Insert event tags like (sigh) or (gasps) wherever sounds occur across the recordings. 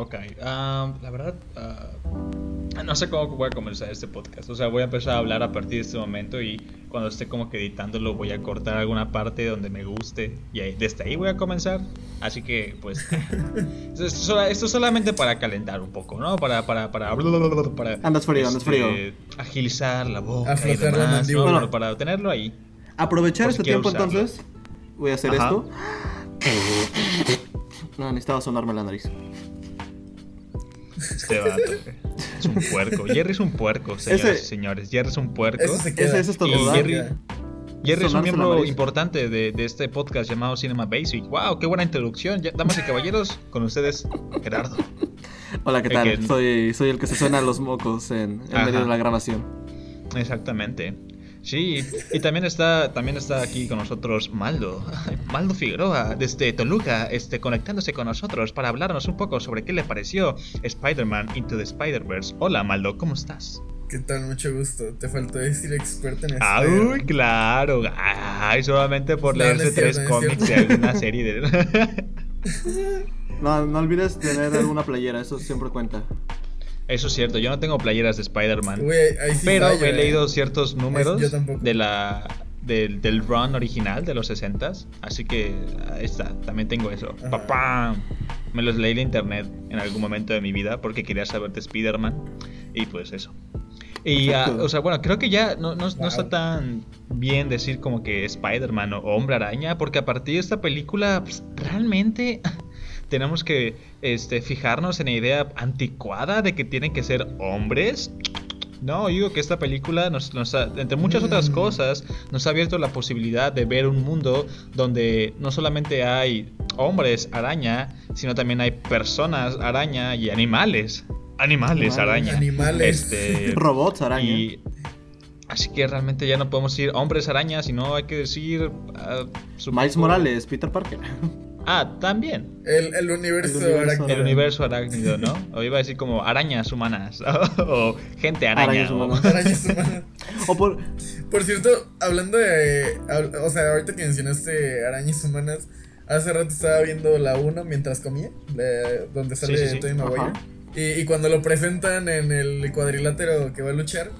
Ok, um, la verdad, uh, no sé cómo voy a comenzar este podcast. O sea, voy a empezar a hablar a partir de este momento y cuando esté como que editándolo voy a cortar alguna parte donde me guste y ahí- desde ahí voy a comenzar. Así que, pues, (laughs) esto, es solamente para calentar un poco, ¿no? Para, para, para, para Andas frío, andas este, frío. agilizar la boca y Aflojar la demás, ¿no? Bueno, para tenerlo ahí. Aprovechar si este tiempo usarlo. entonces. Voy a hacer Ajá. esto. (gasps) No, necesitaba sonarme la nariz. Este vato. Es un puerco. Jerry es un puerco, señores Ese- y señores. Jerry es un puerco. Ese- ese es todo. Jerry, Jerry es un miembro importante de, de este podcast llamado Cinema Basic. ¡Wow! ¡Qué buena introducción! Ya- damas y caballeros, con ustedes, Gerardo. Hola, ¿qué El tal? que- Soy, soy el que se suena los mocos en, en medio de la grabación. Exactamente. Sí, y también está, también está aquí con nosotros Maldo, Maldo Figueroa, desde Toluca, este, conectándose con nosotros para hablarnos un poco sobre qué le pareció Spider-Man Into the Spider-Verse. Hola Maldo, ¿cómo estás? ¿Qué tal? Mucho gusto. Te faltó decir experto en Ah, Spider-Man. uy, claro. Ay, solamente por No, leerse cierto, tres no cómics de alguna serie de... (laughs) (laughs) No, no olvides tener alguna playera, eso siempre cuenta. Eso es cierto, yo no tengo playeras de Spider-Man. Sí pero fallo, he eh. leído ciertos números de la del, del run original de los 60 así que ahí está, también tengo eso. Papá, me los leí en internet en algún momento de mi vida porque quería saber de Spider-Man y pues eso. Y, Perfecto. o sea, bueno, creo que ya no, no- no está tan bien decir como que Spider-Man o Hombre Araña, porque a partir de esta película, pues, realmente tenemos que este, fijarnos en la idea anticuada de que tienen que ser hombres. No, digo que esta película, nos, nos ha- entre muchas otras Mm. cosas, nos ha abierto la posibilidad de ver un mundo donde no solamente hay hombres araña, sino también hay personas araña y animales. Animales Animales. araña. Animales. Este, (laughs) Robots, araña. y así que realmente ya no podemos decir hombres araña, sino hay que decir. supongo- Miles Morales, Peter Parker. (laughs) Ah, también. El, el universo, El universo arácnido. El universo arácnido, ¿no? O iba a decir como arañas humanas. (laughs) o gente araña. Arañas o- humanas. Arañas (laughs) humanas. O por. Por cierto, hablando de. O sea, ahorita que mencionaste arañas humanas, hace rato estaba viendo la 1 mientras comía, de- donde sale sí, sí. Tobey Maguire. Y, y cuando lo presentan en el cuadrilátero que va a luchar,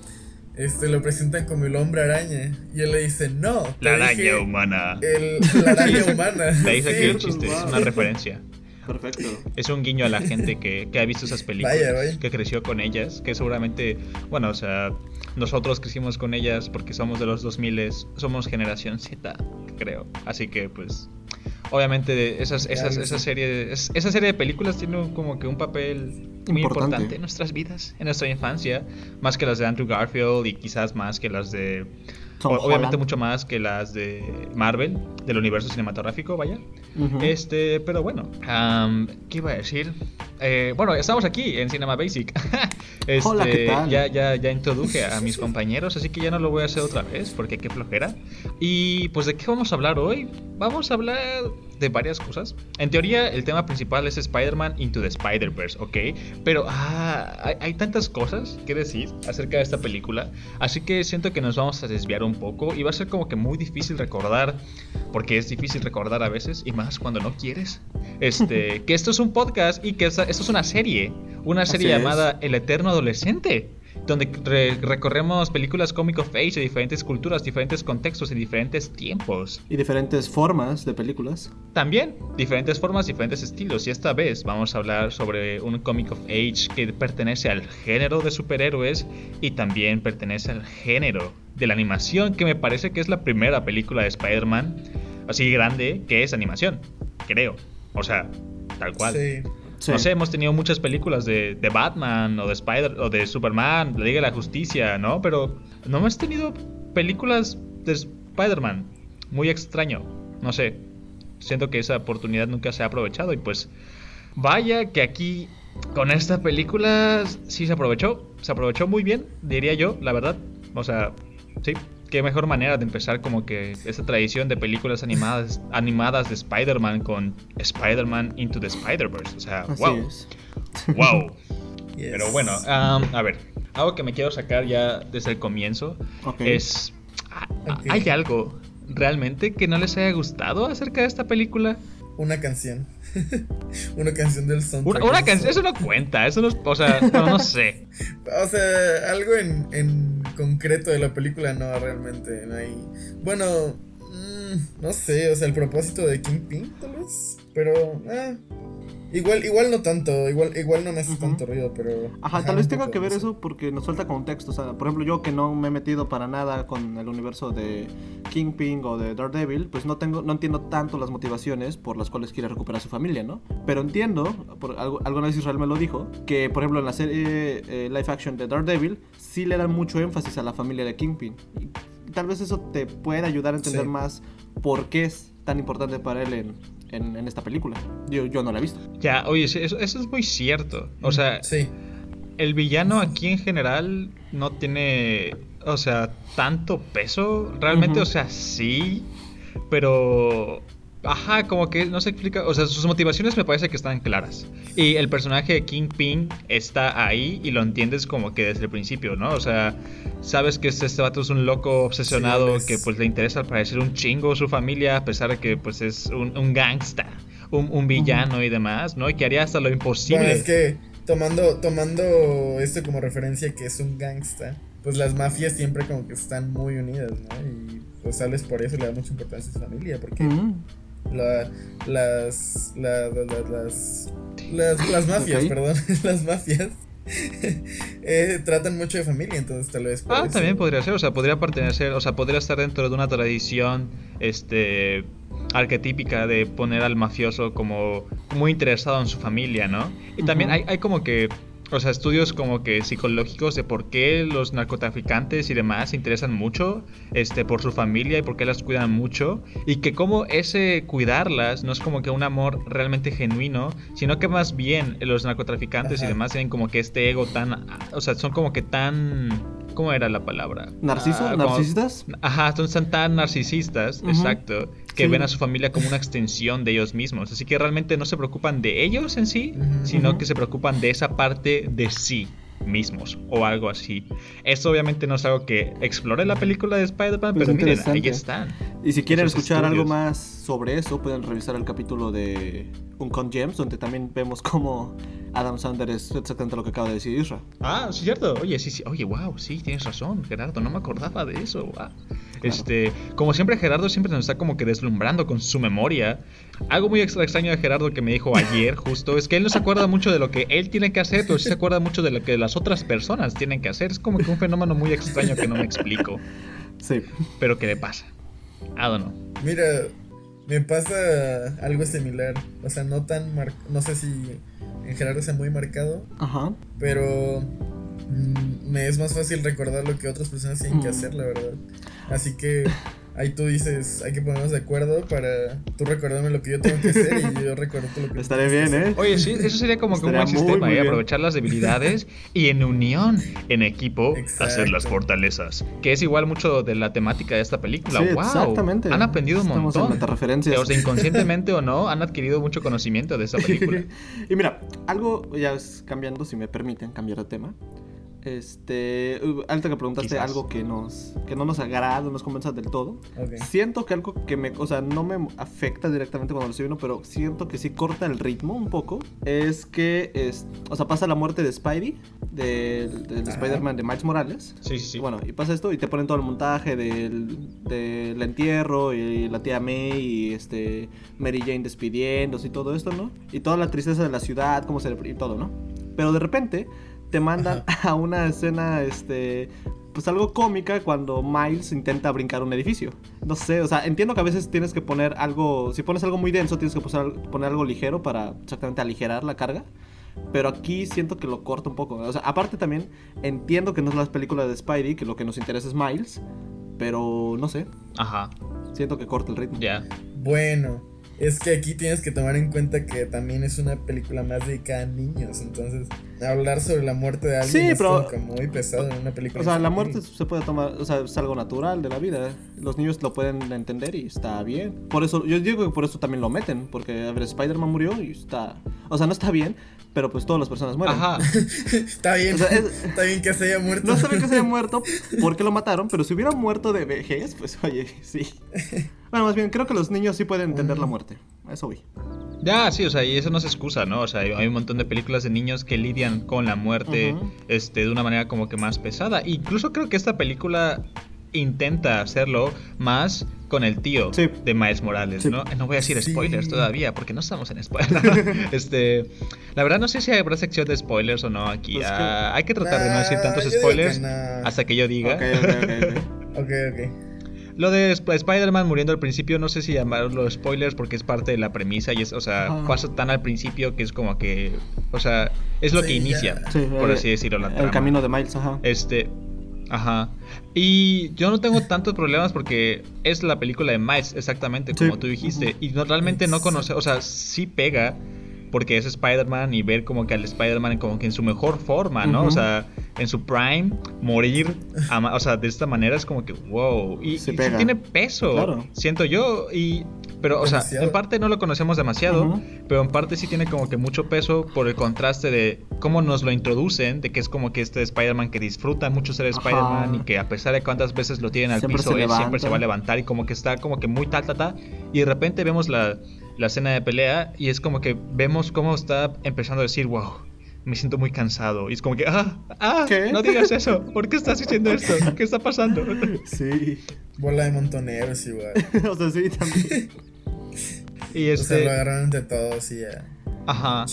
este lo presentan como el hombre araña. Y él le dice, no. te La dije araña humana. El, la araña (laughs) humana. De ahí saqué el Sí. chiste, es una referencia. Perfecto. Es un guiño a la gente que, que ha visto esas películas, Vaya, vaya. que creció con ellas, que seguramente, bueno, o sea, nosotros crecimos con ellas porque somos de los 2000, somos generación Z, creo. Así que, pues, obviamente, esas, esas, esa, serie, es- esa serie de películas tiene como que un papel muy Importante. importante en nuestras vidas, en nuestra infancia, más que las de Andrew Garfield y quizás más que las de... Tom obviamente Holland. mucho más que las de Marvel, del universo cinematográfico, vaya. Este, pero bueno, ¿qué iba a decir? Eh, bueno, estamos aquí en Cinema Basic. (laughs) Este, Hola, ¿qué tal? Ya, ya, ya introduje a (laughs) mis compañeros, así que ya no lo voy a hacer otra vez, porque qué flojera. Y pues, ¿de qué vamos a hablar hoy? Vamos a hablar de varias cosas. En teoría, el tema principal es Spider-Man Into the Spider-Verse, ¿ok? Pero ah, hay, hay tantas cosas que decir acerca de esta película, así que siento que nos vamos a desviar un poco y va a ser como que muy difícil recordar, porque es difícil recordar a veces, y más cuando no quieres, este, (laughs) que esto es un podcast y que esto es una serie, una serie Así es. llamada El Eterno Adolescente. Donde re- recorremos películas comic of age de diferentes culturas, diferentes contextos y diferentes tiempos. Y diferentes formas de películas. También diferentes formas, diferentes estilos. Y esta vez vamos a hablar sobre un comic of age que pertenece al género de superhéroes y también pertenece al género de la animación, que me parece que es la primera película de Spider-Man así grande que es animación, creo. O sea, tal cual. Sí. No sé, hemos tenido muchas películas de, de Batman o de Spider o de Superman, la Liga de la Justicia, ¿no? Pero no hemos tenido películas de Spider-Man. Muy extraño. No sé. Siento que esa oportunidad nunca se ha aprovechado y pues vaya que aquí con esta película sí se aprovechó. Se aprovechó muy bien, diría yo, la verdad. O sea, sí. Qué mejor manera de empezar como que esta tradición de películas animadas, animadas de Spider-Man con Spider-Man Into the Spider-Verse. O sea, Así wow. es. Wow. (laughs) Yes. Pero bueno, am, a ver, algo que me quiero sacar ya desde el comienzo es, ¿ha- Ok. ¿hay algo realmente que no les haya gustado acerca de esta película? Una canción. (laughs) una canción del soundtrack. Una, una canción, eso no cuenta, eso no, o sea, no, no sé. (laughs) O sea, algo en, en concreto de la película no, realmente, no hay... Bueno, mm, no sé, o sea, el propósito de Kingpin, tal vez, pero... Eh, Igual, igual no tanto, igual, igual no me hace tanto ruido, pero. Ajá, tal vez tenga que ver eso porque nos falta contexto. O sea, por ejemplo, yo que no me he metido para nada con el universo de Kingpin o de Daredevil, pues no tengo, no entiendo tanto las motivaciones por las cuales quiere recuperar a su familia, ¿no? Pero entiendo, por, alguna vez Israel me lo dijo, que por ejemplo en la serie eh, live action de Daredevil sí le dan mucho énfasis a la familia de Kingpin. Y tal vez eso te pueda ayudar a entender más por qué es tan importante para él en, en, esta película. Yo, yo no la he visto. Ya, oye, eso, eso es muy cierto. O sea, sí. el villano aquí en general no tiene, o sea, tanto peso. Realmente, o sea, sí, pero Ajá, como que no se explica. O sea, sus motivaciones me parece que están claras. Y el personaje de Kingpin está ahí y lo entiendes como que desde el principio, ¿no? O sea, sabes que este, este vato es un loco obsesionado que pues le interesa parecer un chingo su familia, a pesar de que pues es un, un gangsta, un, villano y demás, ¿no? Y que haría hasta lo imposible. Bueno, es que tomando, tomando esto como referencia que es un gangsta, pues las mafias siempre como que están muy unidas, ¿no? Y pues sales por eso le da mucha importancia a su familia, porque la, las, las, las, (laughs) las, mafias, perdón, las (laughs) mafias eh, tratan mucho de familia, entonces tal vez. ah, también podría ser, o sea, podría pertenecer, o sea, podría estar dentro de una tradición, este, arquetípica de poner al mafioso como muy interesado en su familia, ¿no? Y también hay, hay como que o sea, estudios como que psicológicos de por qué los narcotraficantes y demás se interesan mucho este, por su familia y por qué las cuidan mucho. Y que como ese cuidarlas no es como que un amor realmente genuino, sino que más bien los narcotraficantes y demás tienen como que este ego tan... O sea, son como que tan... ¿Cómo era la palabra? ¿Narciso? Ah, ¿Narcisistas? Ajá, son tan narcisistas, exacto que ven a su familia como una extensión de ellos mismos. Así que realmente no se preocupan de ellos en sí, sino que se preocupan de esa parte de sí mismos o algo así. Esto obviamente no es algo que explore la película de Spider-Man, pues pero miren, ahí están. Y si quieren escuchar algo más sobre eso, pueden revisar el capítulo de Uncon Gems, donde también vemos cómo Adam Sandler es exactamente lo que acaba de decir Isra. Ah, sí, cierto. Oye, sí, sí. Oye, wow, sí, tienes razón, Gerardo. No me acordaba de eso. Wow. Este, como siempre, Gerardo siempre nos está como que deslumbrando con su memoria. Algo muy extraño de Gerardo que me dijo ayer, (laughs) justo, es que él no se acuerda mucho de lo que él tiene que hacer, pero sí se acuerda mucho de lo que las otras personas tienen que hacer. Es como que un fenómeno muy extraño que no me explico. Sí. Pero ¿qué le pasa? I don't know. Mira, me pasa algo similar. O sea, no tan mar... No sé si en Gerardo sea muy marcado. Ajá. Pero mm, me es más fácil recordar lo que otras personas tienen que mm. hacer, la verdad. Así que ahí tú dices, hay que ponernos de acuerdo para tú recordarme lo que yo tengo que hacer y yo recuerdo lo que Estaré bien, ¿eh? Oye, sí, eso sería como que un buen sistema, ¿eh? aprovechar las debilidades y en unión, en equipo, hacer las fortalezas. Que es igual mucho de la temática de esta película. Sí, wow, exactamente. Han aprendido un montón. En o sea, inconscientemente o no, (laughs) han adquirido mucho conocimiento de esta película. (laughs) y mira, algo ya es cambiando, si me permiten cambiar de tema. Este, alta que preguntaste algo que nos que no nos agrada, no nos convence del todo. Siento que algo que me, o sea, no me afecta directamente cuando lo estoy viendo, pero siento que sí corta el ritmo un poco. Es que es, o sea, pasa la muerte de Spidey, del, Spider-Man de Miles Morales. Sí, sí, bueno, y pasa esto y te ponen todo el montaje del, del entierro y la tía May y este Mary Jane despidiéndose y todo esto, ¿no? Y toda la tristeza de la ciudad, cómo se y todo, ¿no? Pero de repente te mandan (laughs) a una escena, este, pues algo cómica cuando Miles intenta brincar un edificio. No sé, o sea, entiendo que a veces tienes que poner algo, si pones algo muy denso, tienes que poner algo ligero para exactamente aligerar la carga. Pero aquí siento que lo corta un poco. O sea, aparte también entiendo que no es la película de Spidey, que lo que nos interesa es Miles. Pero no sé. Ajá. Siento que corta el ritmo. Ya. Bueno, es que aquí tienes que tomar en cuenta que también es una película más dedicada a niños, entonces hablar sobre la muerte de alguien es como muy pesado en una película. O sea, la muerte se puede tomar, o sea, es algo natural de la vida. Los niños lo pueden entender y está bien. Por eso, yo digo que por eso también lo meten, porque a ver, Spider-Man murió y está, o sea, no está bien, pero pues todas las personas mueren. Ajá. (laughs) está bien. Está bien que se haya muerto. No está bien que se haya (laughs) muerto porque lo mataron, pero si hubiera muerto de vejez, pues oye, sí. (laughs) Bueno, más bien, creo que los niños sí pueden entender la muerte. Eso vi. Ya, sí, o sea, y eso no se excusa, ¿no? O sea, hay un montón de películas de niños que lidian con la muerte este, de una manera como que más pesada. Incluso creo que esta película intenta hacerlo más con el tío de Miles Morales, ¿no? No voy a decir spoilers todavía, porque no estamos en spoilers. (laughs) este, la verdad no sé si habrá sección de spoilers o no aquí. Pues ah, hay que tratar de no decir tantos spoilers hasta que yo diga. Ok, ok, ok. (laughs) Lo de Spider-Man muriendo al principio, no sé si llamarlo spoilers porque es parte de la premisa y es, o sea, pasa tan al principio que es como que, o sea, es lo que inicia, por así decirlo, la El camino de Miles, ajá. Este, Ajá. Y yo no tengo tantos problemas porque es la película de Miles, exactamente como tú dijiste. Y no, realmente no conoce, o sea, sí pega porque es Spider-Man y ver como que al Spider-Man como que en su mejor forma, ¿no? O sea, en su prime, morir, o sea, de esta manera es como que, wow. Y, sí tiene peso, siento yo. Y pero, o sea, en parte no lo conocemos demasiado, pero en parte sí tiene como que mucho peso por el contraste de cómo nos lo introducen, de que es como que este Spider-Man que disfruta mucho ser Spider-Man y que a pesar de cuántas veces lo tienen al piso, él siempre se va a levantar y como que está como que muy tal, tal, tal. Y de repente vemos la, la escena de pelea y es como que vemos cómo está empezando a decir, wow, me siento muy cansado. Y es como que, ah, ah, no digas eso. ¿Por qué estás diciendo esto? ¿Qué está pasando? (laughs) Sí. Bola de montoneros igual. (laughs) o sea, sí, también. y este... O sea, lo este agarraron de todos y ya. Ajá.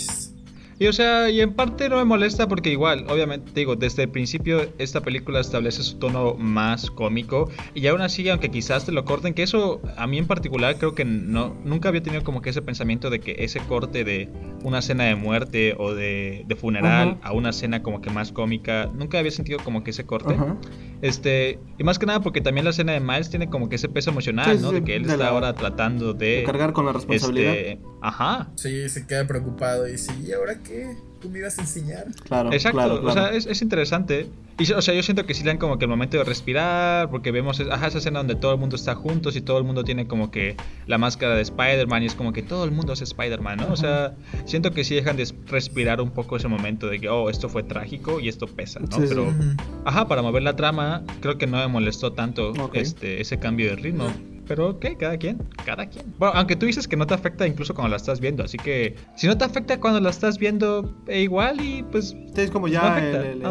Y o sea, y en parte no me molesta porque igual, obviamente, digo, desde el principio esta película establece su tono más cómico y aún así, aunque quizás te lo corten, que eso a mí en particular creo que no, nunca había tenido como que ese pensamiento de que ese corte de una escena de muerte o de, de funeral a una escena como que más cómica, nunca había sentido como que ese corte. Este, y más que nada porque también la escena de Miles tiene como que ese peso emocional, ¿no? de que él está ahora tratando de, cargar con la responsabilidad. Este, ajá. Sí, se queda preocupado y sí, ¿y ahora qué? ¿Tú me ibas a enseñar? Claro, Exacto, o sea, es, es, interesante. Y, o sea, yo siento que sí le dan como que el momento de respirar, porque vemos ajá, esa escena donde todo el mundo está juntos y todo el mundo tiene como que la máscara de Spider-Man y es como que todo el mundo es Spider-Man, ¿no? O sea, siento que sí dejan de respirar un poco ese momento de que, oh, esto fue trágico y esto pesa, ¿no? Pero, ajá, para mover la trama, creo que no me molestó tanto este, ese cambio de ritmo. Pero ok, cada quien, cada quien. Bueno, aunque tú dices que no te afecta incluso cuando la estás viendo, así que si no te afecta cuando la estás viendo, e igual y pues... es como ya el,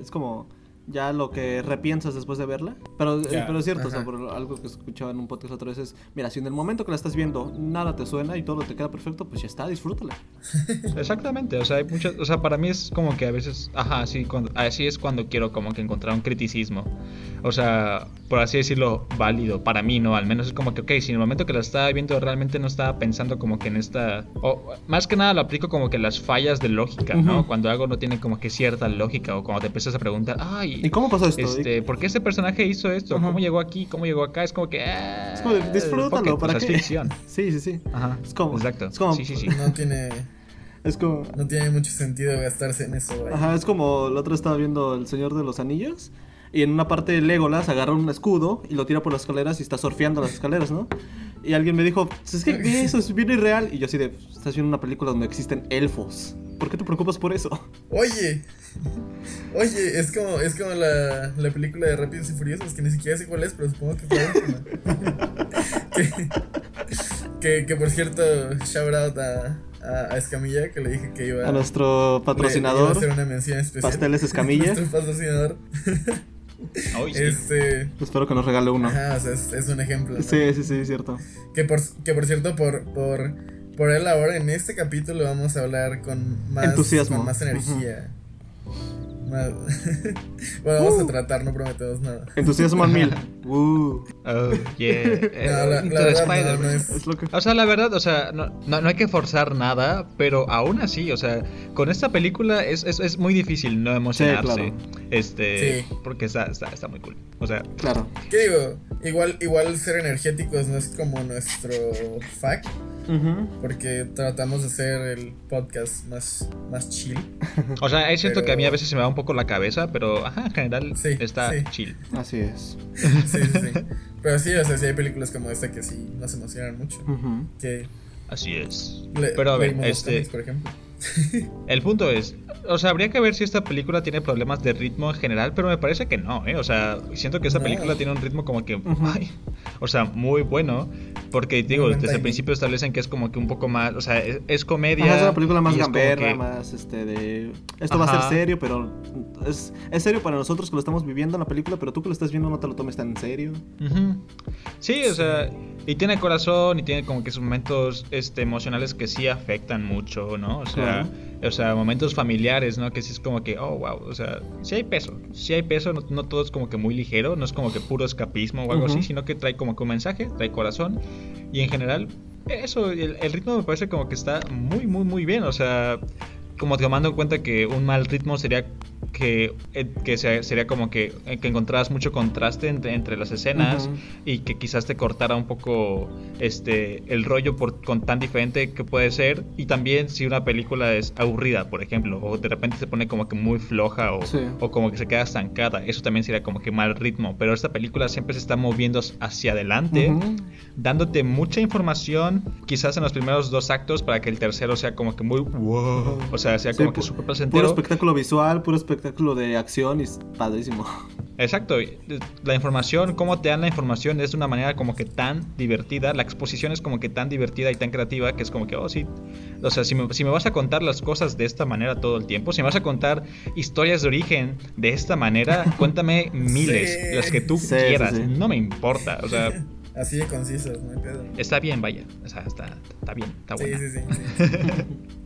es como ya lo que repiensas después de verla. Pero, eh, pero es cierto, o sea, por algo que escuchaba en un podcast otra vez es, mira, si en el momento que la estás viendo nada te suena y todo te queda perfecto, pues ya está, disfrútala. (laughs) Exactamente, o sea, hay muchas, o sea, para mí es como que a veces, ajá, así, cuando, así es cuando quiero como que encontrar un criticismo. O sea, por así decirlo, válido, para mí, ¿no? Al menos es como que, ok, si en el momento que la estaba viendo realmente no estaba pensando como que en esta, o más que nada lo aplico como que las fallas de lógica, ¿no? Cuando algo no tiene como que cierta lógica o cuando te empiezas a preguntar, ay, ¿Y cómo pasó esto? Este, ¿Por qué este personaje hizo esto? ¿Cómo llegó aquí? ¿Cómo llegó acá? Es como que. es como de, disfrútalo, ¿para qué? Es ficción. (laughs) Sí, sí, sí. Ajá. Es como. Exacto. Es como, sí, sí, sí. No tiene. Es como. No tiene mucho sentido gastarse en eso, güey. Ajá, es como el otro estaba viendo El Señor de los Anillos. Y en una parte Legolas agarra un escudo y lo tira por las escaleras y está surfeando las escaleras, ¿no? Y alguien me dijo, pues es que eso es bien irreal. Y yo así de, estás viendo una película donde existen elfos. ¿Por qué te preocupas por eso? Oye, oye, es como, es como la, la película de Rápidos y Furiosos, que ni siquiera sé cuál es, pero supongo que fue (laughs) que, que, que por cierto, shout out a, a, Escamilla, que le dije que iba a nuestro patrocinador. a hacer una mención especial. Pasteles Escamilla. (laughs) nuestro patrocinador. Este. Espero que nos regale uno. Ajá, o sea, es, un ejemplo. Sí, sí, sí, es cierto. Que por, que por cierto, por, por, por él ahora en este capítulo vamos a hablar con más entusiasmo, con más energía. (laughs) bueno, vamos a uh. tratar, no prometemos nada. Entusiasmo al mil. (laughs) Uh. Oh, yeah. O sea, la verdad, o sea, no, no, hay que forzar nada, pero aún así, o sea, con esta película es, es, es muy difícil no emocionarse. Este, porque está, está, está, muy cool. O sea, claro. ¿Qué digo? Igual, igual ser energéticos no es como nuestro fact. Porque tratamos de hacer el podcast más, más chill. O sea, es cierto que a mí a veces se me va un poco la cabeza, pero ajá, en general está chill. Así es. Sí, sí, sí. Pero sí, o sea, sí hay películas como esta que sí nos emocionan mucho. Que Así es. pero a ver, este. por ejemplo. El punto es, o sea, habría que ver si esta película tiene problemas de ritmo en general, pero me parece que no, ¿eh? O sea, siento que esta película tiene un ritmo como que, ay, o sea, muy bueno. porque digo, desde el principio establecen que es como que un poco más, o sea, es, comedia. es una película más gamberra, más este de esto va a ser serio, pero es, es, serio para nosotros que lo estamos viviendo en la película, pero tú que lo estás viendo no te lo tomes tan en serio. Sí, o sea, y tiene corazón y tiene como que sus momentos este emocionales que sí afectan mucho, ¿no? O sea, o sea, momentos familiares, ¿no? Que sí es como que, oh, wow, o sea, sí hay peso, sí hay peso, no, todo es como que muy ligero, no es como que puro escapismo o algo así, sino que trae como que un mensaje, trae corazón y en general eso, el, el, ritmo me parece como que está muy, muy, muy bien. O sea, como tomando en cuenta que un mal ritmo sería que, eh, que sería como que, eh, que encontrabas mucho contraste entre, entre las escenas y que quizás te cortara un poco este el rollo por, con tan diferente que puede ser. Y también si una película es aburrida por ejemplo o de repente se pone como que muy floja o, o como que se queda estancada eso también sería como que mal ritmo. Pero esta película siempre se está moviendo hacia adelante dándote mucha información quizás en los primeros dos actos para que el tercero sea como que muy wow o sea sea como que súper placentero. puro espectáculo visual puro espectáculo espectáculo de acción y es padrísimo. (laughs) Exacto, la información, cómo te dan la información es de una manera como que tan divertida, la exposición es como que tan divertida y tan creativa que es como que, oh sí, o sea, si me, si me vas a contar las cosas de esta manera todo el tiempo, si me vas a contar historias de origen de esta manera, (laughs) cuéntame miles, las que tú quieras, no me importa, o sea... (laughs) Así de concisas, no hay pedo. Está bien, vaya, o sea, está, está bien, está bueno. Sí, sí, sí.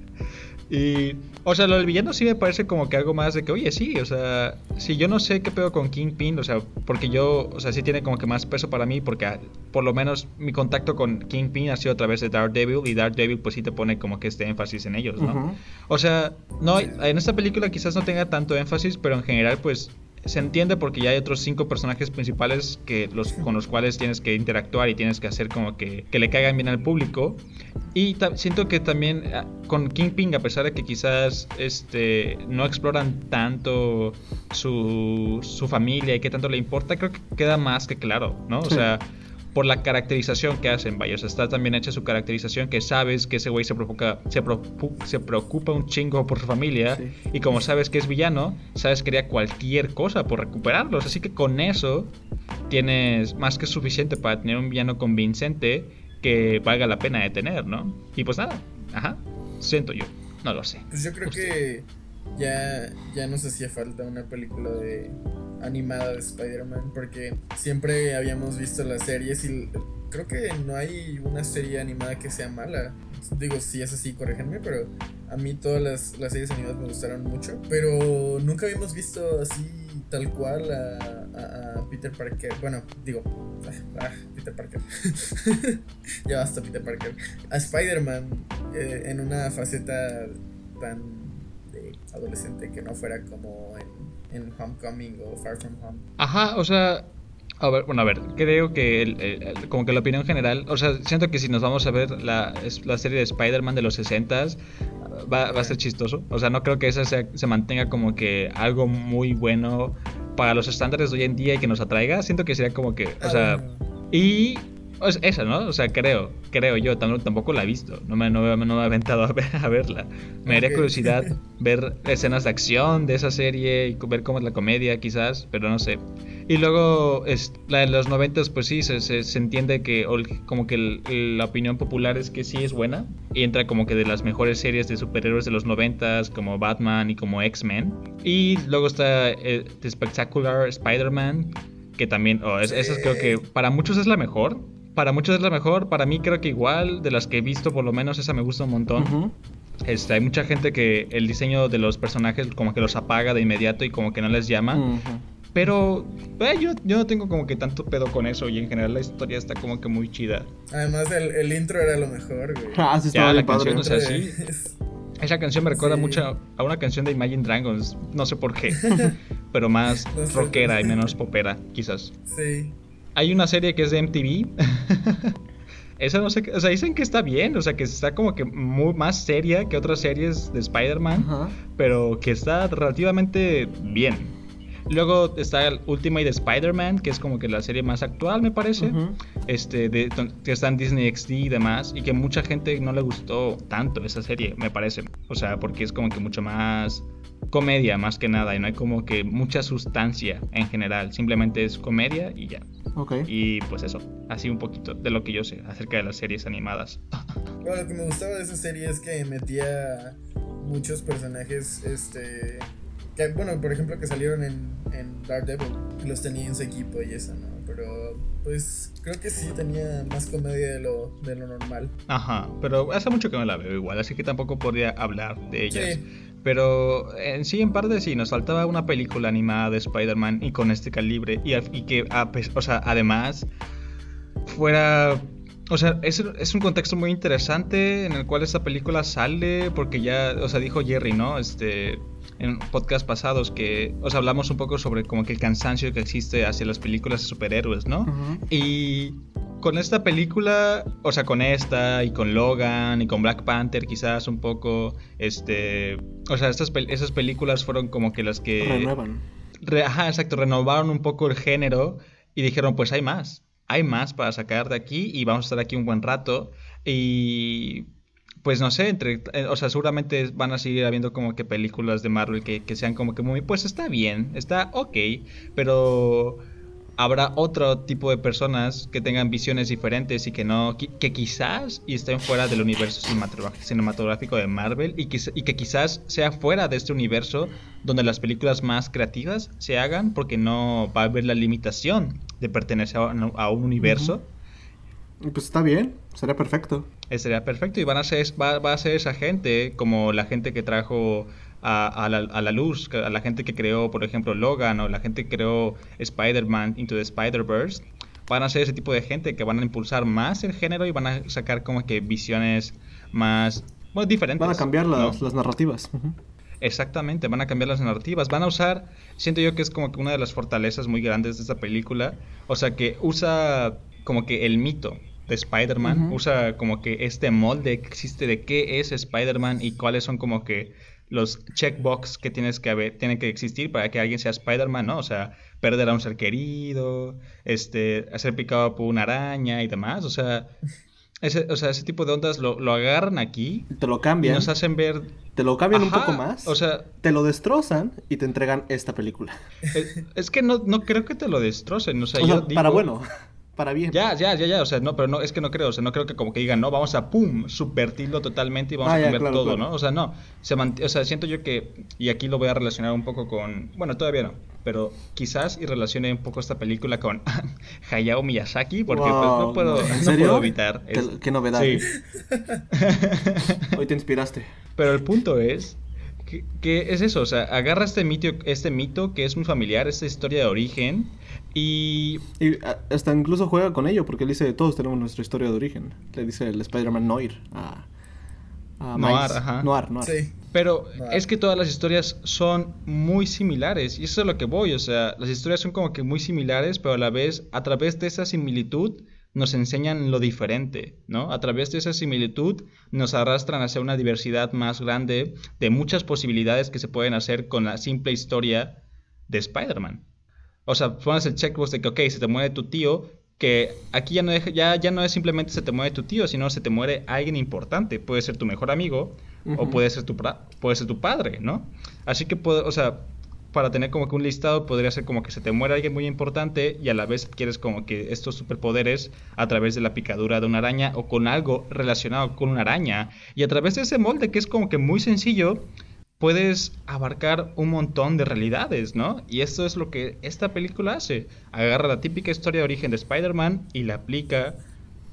Y, o sea, lo del villano sí me parece como que algo más de que, oye, sí, o sea, si yo no sé qué pedo con Kingpin, o sea, porque yo, o sea, sí tiene como que más peso para mí, porque ah, por lo menos mi contacto con Kingpin ha sido a través de Daredevil, y Daredevil pues sí te pone como que este énfasis en ellos, ¿no? O sea, no, en esta película quizás no tenga tanto énfasis, pero en general pues se entiende porque ya hay otros cinco personajes principales que los, con los cuales tienes que interactuar y tienes que hacer como que, que le caigan bien al público. Y siento que también ah, con Kingpin, a pesar de que quizás este, no exploran tanto su, su familia y qué tanto le importa, creo que queda más que claro, ¿no? O sea por la caracterización que hacen, vaya. O sea, está también hecha su caracterización que sabes que ese güey se preocupa, se, se, preocupa un chingo por su familia. Y como sabes que es villano, sabes que haría cualquier cosa por recuperarlos. Así que con eso tienes más que suficiente para tener un villano convincente que valga la pena de tener, ¿no? Y pues nada, ajá, siento yo, no lo sé. Pues yo creo que ya, ya nos hacía falta una película de animada de Spider-Man porque siempre habíamos visto las series y creo que no hay una serie animada que sea mala. Digo, si es así, corríjanme, pero a mí todas las, las, series animadas me gustaron mucho. Pero nunca habíamos visto así tal cual a, a, Peter Parker. Bueno, digo, ah, ah Peter Parker. (laughs) ya basta, Peter Parker. A Spider-Man eh, en una faceta tan adolescente que no fuera como en, Homecoming o Far From Home. Ajá, o sea, a ver, bueno, a ver, creo que como que la opinión general, o sea, siento que si nos vamos a ver la, la serie de Spider-Man de los 60 va, va, a ser chistoso. O sea, no creo que esa se mantenga como que algo muy bueno para los estándares de hoy en día y que nos atraiga. Siento que sería como que, o sea, y es esa, ¿no? O sea, creo, creo yo, tampoco la he visto, no me, no, me he aventado a, (laughs) a verla. Me haría curiosidad (laughs) ver escenas de acción de esa serie y ver cómo es la comedia, quizás, pero no sé. Y luego, es, la de los noventas, pues sí, se, se, entiende que como que la opinión popular es que sí es buena y entra como que de las mejores series de superhéroes de los noventas, como Batman y como X-Men. Y luego está eh, The Spectacular Spider-Man, que también, oh, esa creo que para muchos es la mejor para muchos es la mejor, para mí creo que igual, de las que he visto por lo menos esa me gusta un montón. este, hay mucha gente que el diseño de los personajes como que los apaga de inmediato y como que no les llama. Pero eh, yo, yo no tengo como que tanto pedo con eso y en general la historia está como que muy chida. Además el, el intro era lo mejor, güey. Ah, sí, ya, la canción, o sea, sí. (laughs) Esa canción me recuerda mucho a una canción de Imagine Dragons, no sé por qué, (laughs) pero más rockera y menos popera, quizás. Sí. Hay una serie que es de MTV. (laughs) Esa no sé, o sea, dicen que está bien, o sea, que está como que muy más seria que otras series de Spider-Man, pero que está relativamente bien. Luego está el Ultimate Spider-Man, que es como que la serie más actual, me parece. Este, de, que está en Disney XD y demás. Y que mucha gente no le gustó tanto esa serie, me parece. O sea, porque es como que mucho más comedia más que nada y no hay como que mucha sustancia en general. Simplemente es comedia y ya. Ok. Y pues eso, así un poquito de lo que yo sé acerca de las series animadas. (laughs) Bueno, lo que me gustaba de esa serie es que metía muchos personajes, este... Que, bueno, por ejemplo, que salieron en, en Daredevil, que los tenía en su equipo y eso, ¿no? Pero, pues, creo que sí tenía más comedia de lo, de lo normal. Ajá, pero hace mucho que no la veo igual, así que tampoco podría hablar de ellas. Sí. Pero en sí, en parte sí, nos faltaba una película animada de Spider-Man y con este calibre. Y, y que, o sea, además, fuera. O sea, es, es un contexto muy interesante en el cual esta película sale, porque ya, o sea, dijo Jerry, ¿no? Este, en podcast pasados que, o sea, hablamos un poco sobre como que el cansancio que existe hacia las películas de superhéroes, ¿no? Y con esta película, o sea, con esta y con Logan y con Black Panther quizás un poco, este, o sea, estas esas películas fueron como que las que... Renuevan. Re- ajá, exacto, renovaron un poco el género y dijeron, pues hay más, hay más para sacar de aquí y vamos a estar aquí un buen rato y pues no sé, entre, eh, o sea, seguramente van a seguir habiendo como que películas de Marvel que, que sean como que muy, pues está bien, está ok, pero habrá otro tipo de personas que tengan visiones diferentes y que no, que quizás y estén fuera del universo cinematográfico- de Marvel y, que quizás sea fuera de este universo donde las películas más creativas se hagan porque no va a haber la limitación de pertenecer a, un- a un universo. Y Pues está bien, sería perfecto. Eh, Sería perfecto y van a ser, va, va a ser esa gente, como la gente que trajo a, a la, a la luz, a la gente que creó, por ejemplo, Logan o la gente que creó Spider-Man Into the Spider-Verse. Van a ser ese tipo de gente que van a impulsar más el género y van a sacar como que visiones más bueno, diferentes. Van a cambiar ¿no? las, narrativas. Exactamente, van a cambiar las narrativas, van a usar, siento yo que es como que una de las fortalezas muy grandes de esta película, o sea que usa como que el mito de Spider-Man, usa como que este molde que existe de qué es Spider-Man y cuáles son como que los checkbox que tienes que haber, tienen que existir para que alguien sea Spider-Man, ¿no? O sea, perder a un ser querido, este, ser picado por una araña y demás, o sea, ese, o sea, ese tipo de ondas lo, lo agarran aquí Te lo y cambian. nos hacen ver Te lo cambian un poco más. O sea, te lo destrozan y te entregan esta película. es, es que no, no creo que te lo destrocen. O sea, O yo sea, digo- para bueno, para bien. Ya, ya, ya, ya. O sea, no, pero no, es que no creo. O sea, no creo que como que digan, no, vamos a pum, subvertirlo totalmente y vamos Ah, a cambiar claro, todo, claro. ¿no? O sea, no. Se mant- o sea, siento yo que, y aquí lo voy a relacionar un poco con, bueno, todavía no, pero quizás y relacione un poco esta película con (laughs) Hayao Miyazaki, porque pues, no puedo, ¿en no serio? puedo evitar. Qué- es- qué novedad. Sí. (laughs) Hoy te inspiraste. Pero el punto es que, que es eso, o sea, agarra este mito, este mito que es muy familiar, esta historia de origen, y Y a- hasta incluso juega con ello, porque él dice, todos tenemos nuestra historia de origen. Le dice el Spider-Man Noir a, a Noir, ajá. Noir, Noir. Sí. Pero es que todas las historias son muy similares y eso es a lo que voy, o sea, las historias son como que muy similares, pero a la vez, a través de esa similitud, nos enseñan lo diferente, ¿no? A través de esa similitud nos arrastran hacia una diversidad más grande de muchas posibilidades que se pueden hacer con la simple historia de Spider-Man. O sea, pones el checkbox de que, ok, se te muere tu tío, que aquí ya no, deja- ya, ya no es simplemente se te muere tu tío, sino se te muere alguien importante. Puede ser tu mejor amigo o puede ser tu, puede ser tu padre, ¿no? Así que, puede- o sea, para tener como que un listado podría ser como que se te muere alguien muy importante y a la vez adquieres como que estos superpoderes a través de la picadura de una araña o con algo relacionado con una araña. Y a través de ese molde que es como que muy sencillo, puedes abarcar un montón de realidades, ¿no? Y esto es lo que esta película hace. Agarra la típica historia de origen de Spider-Man y la aplica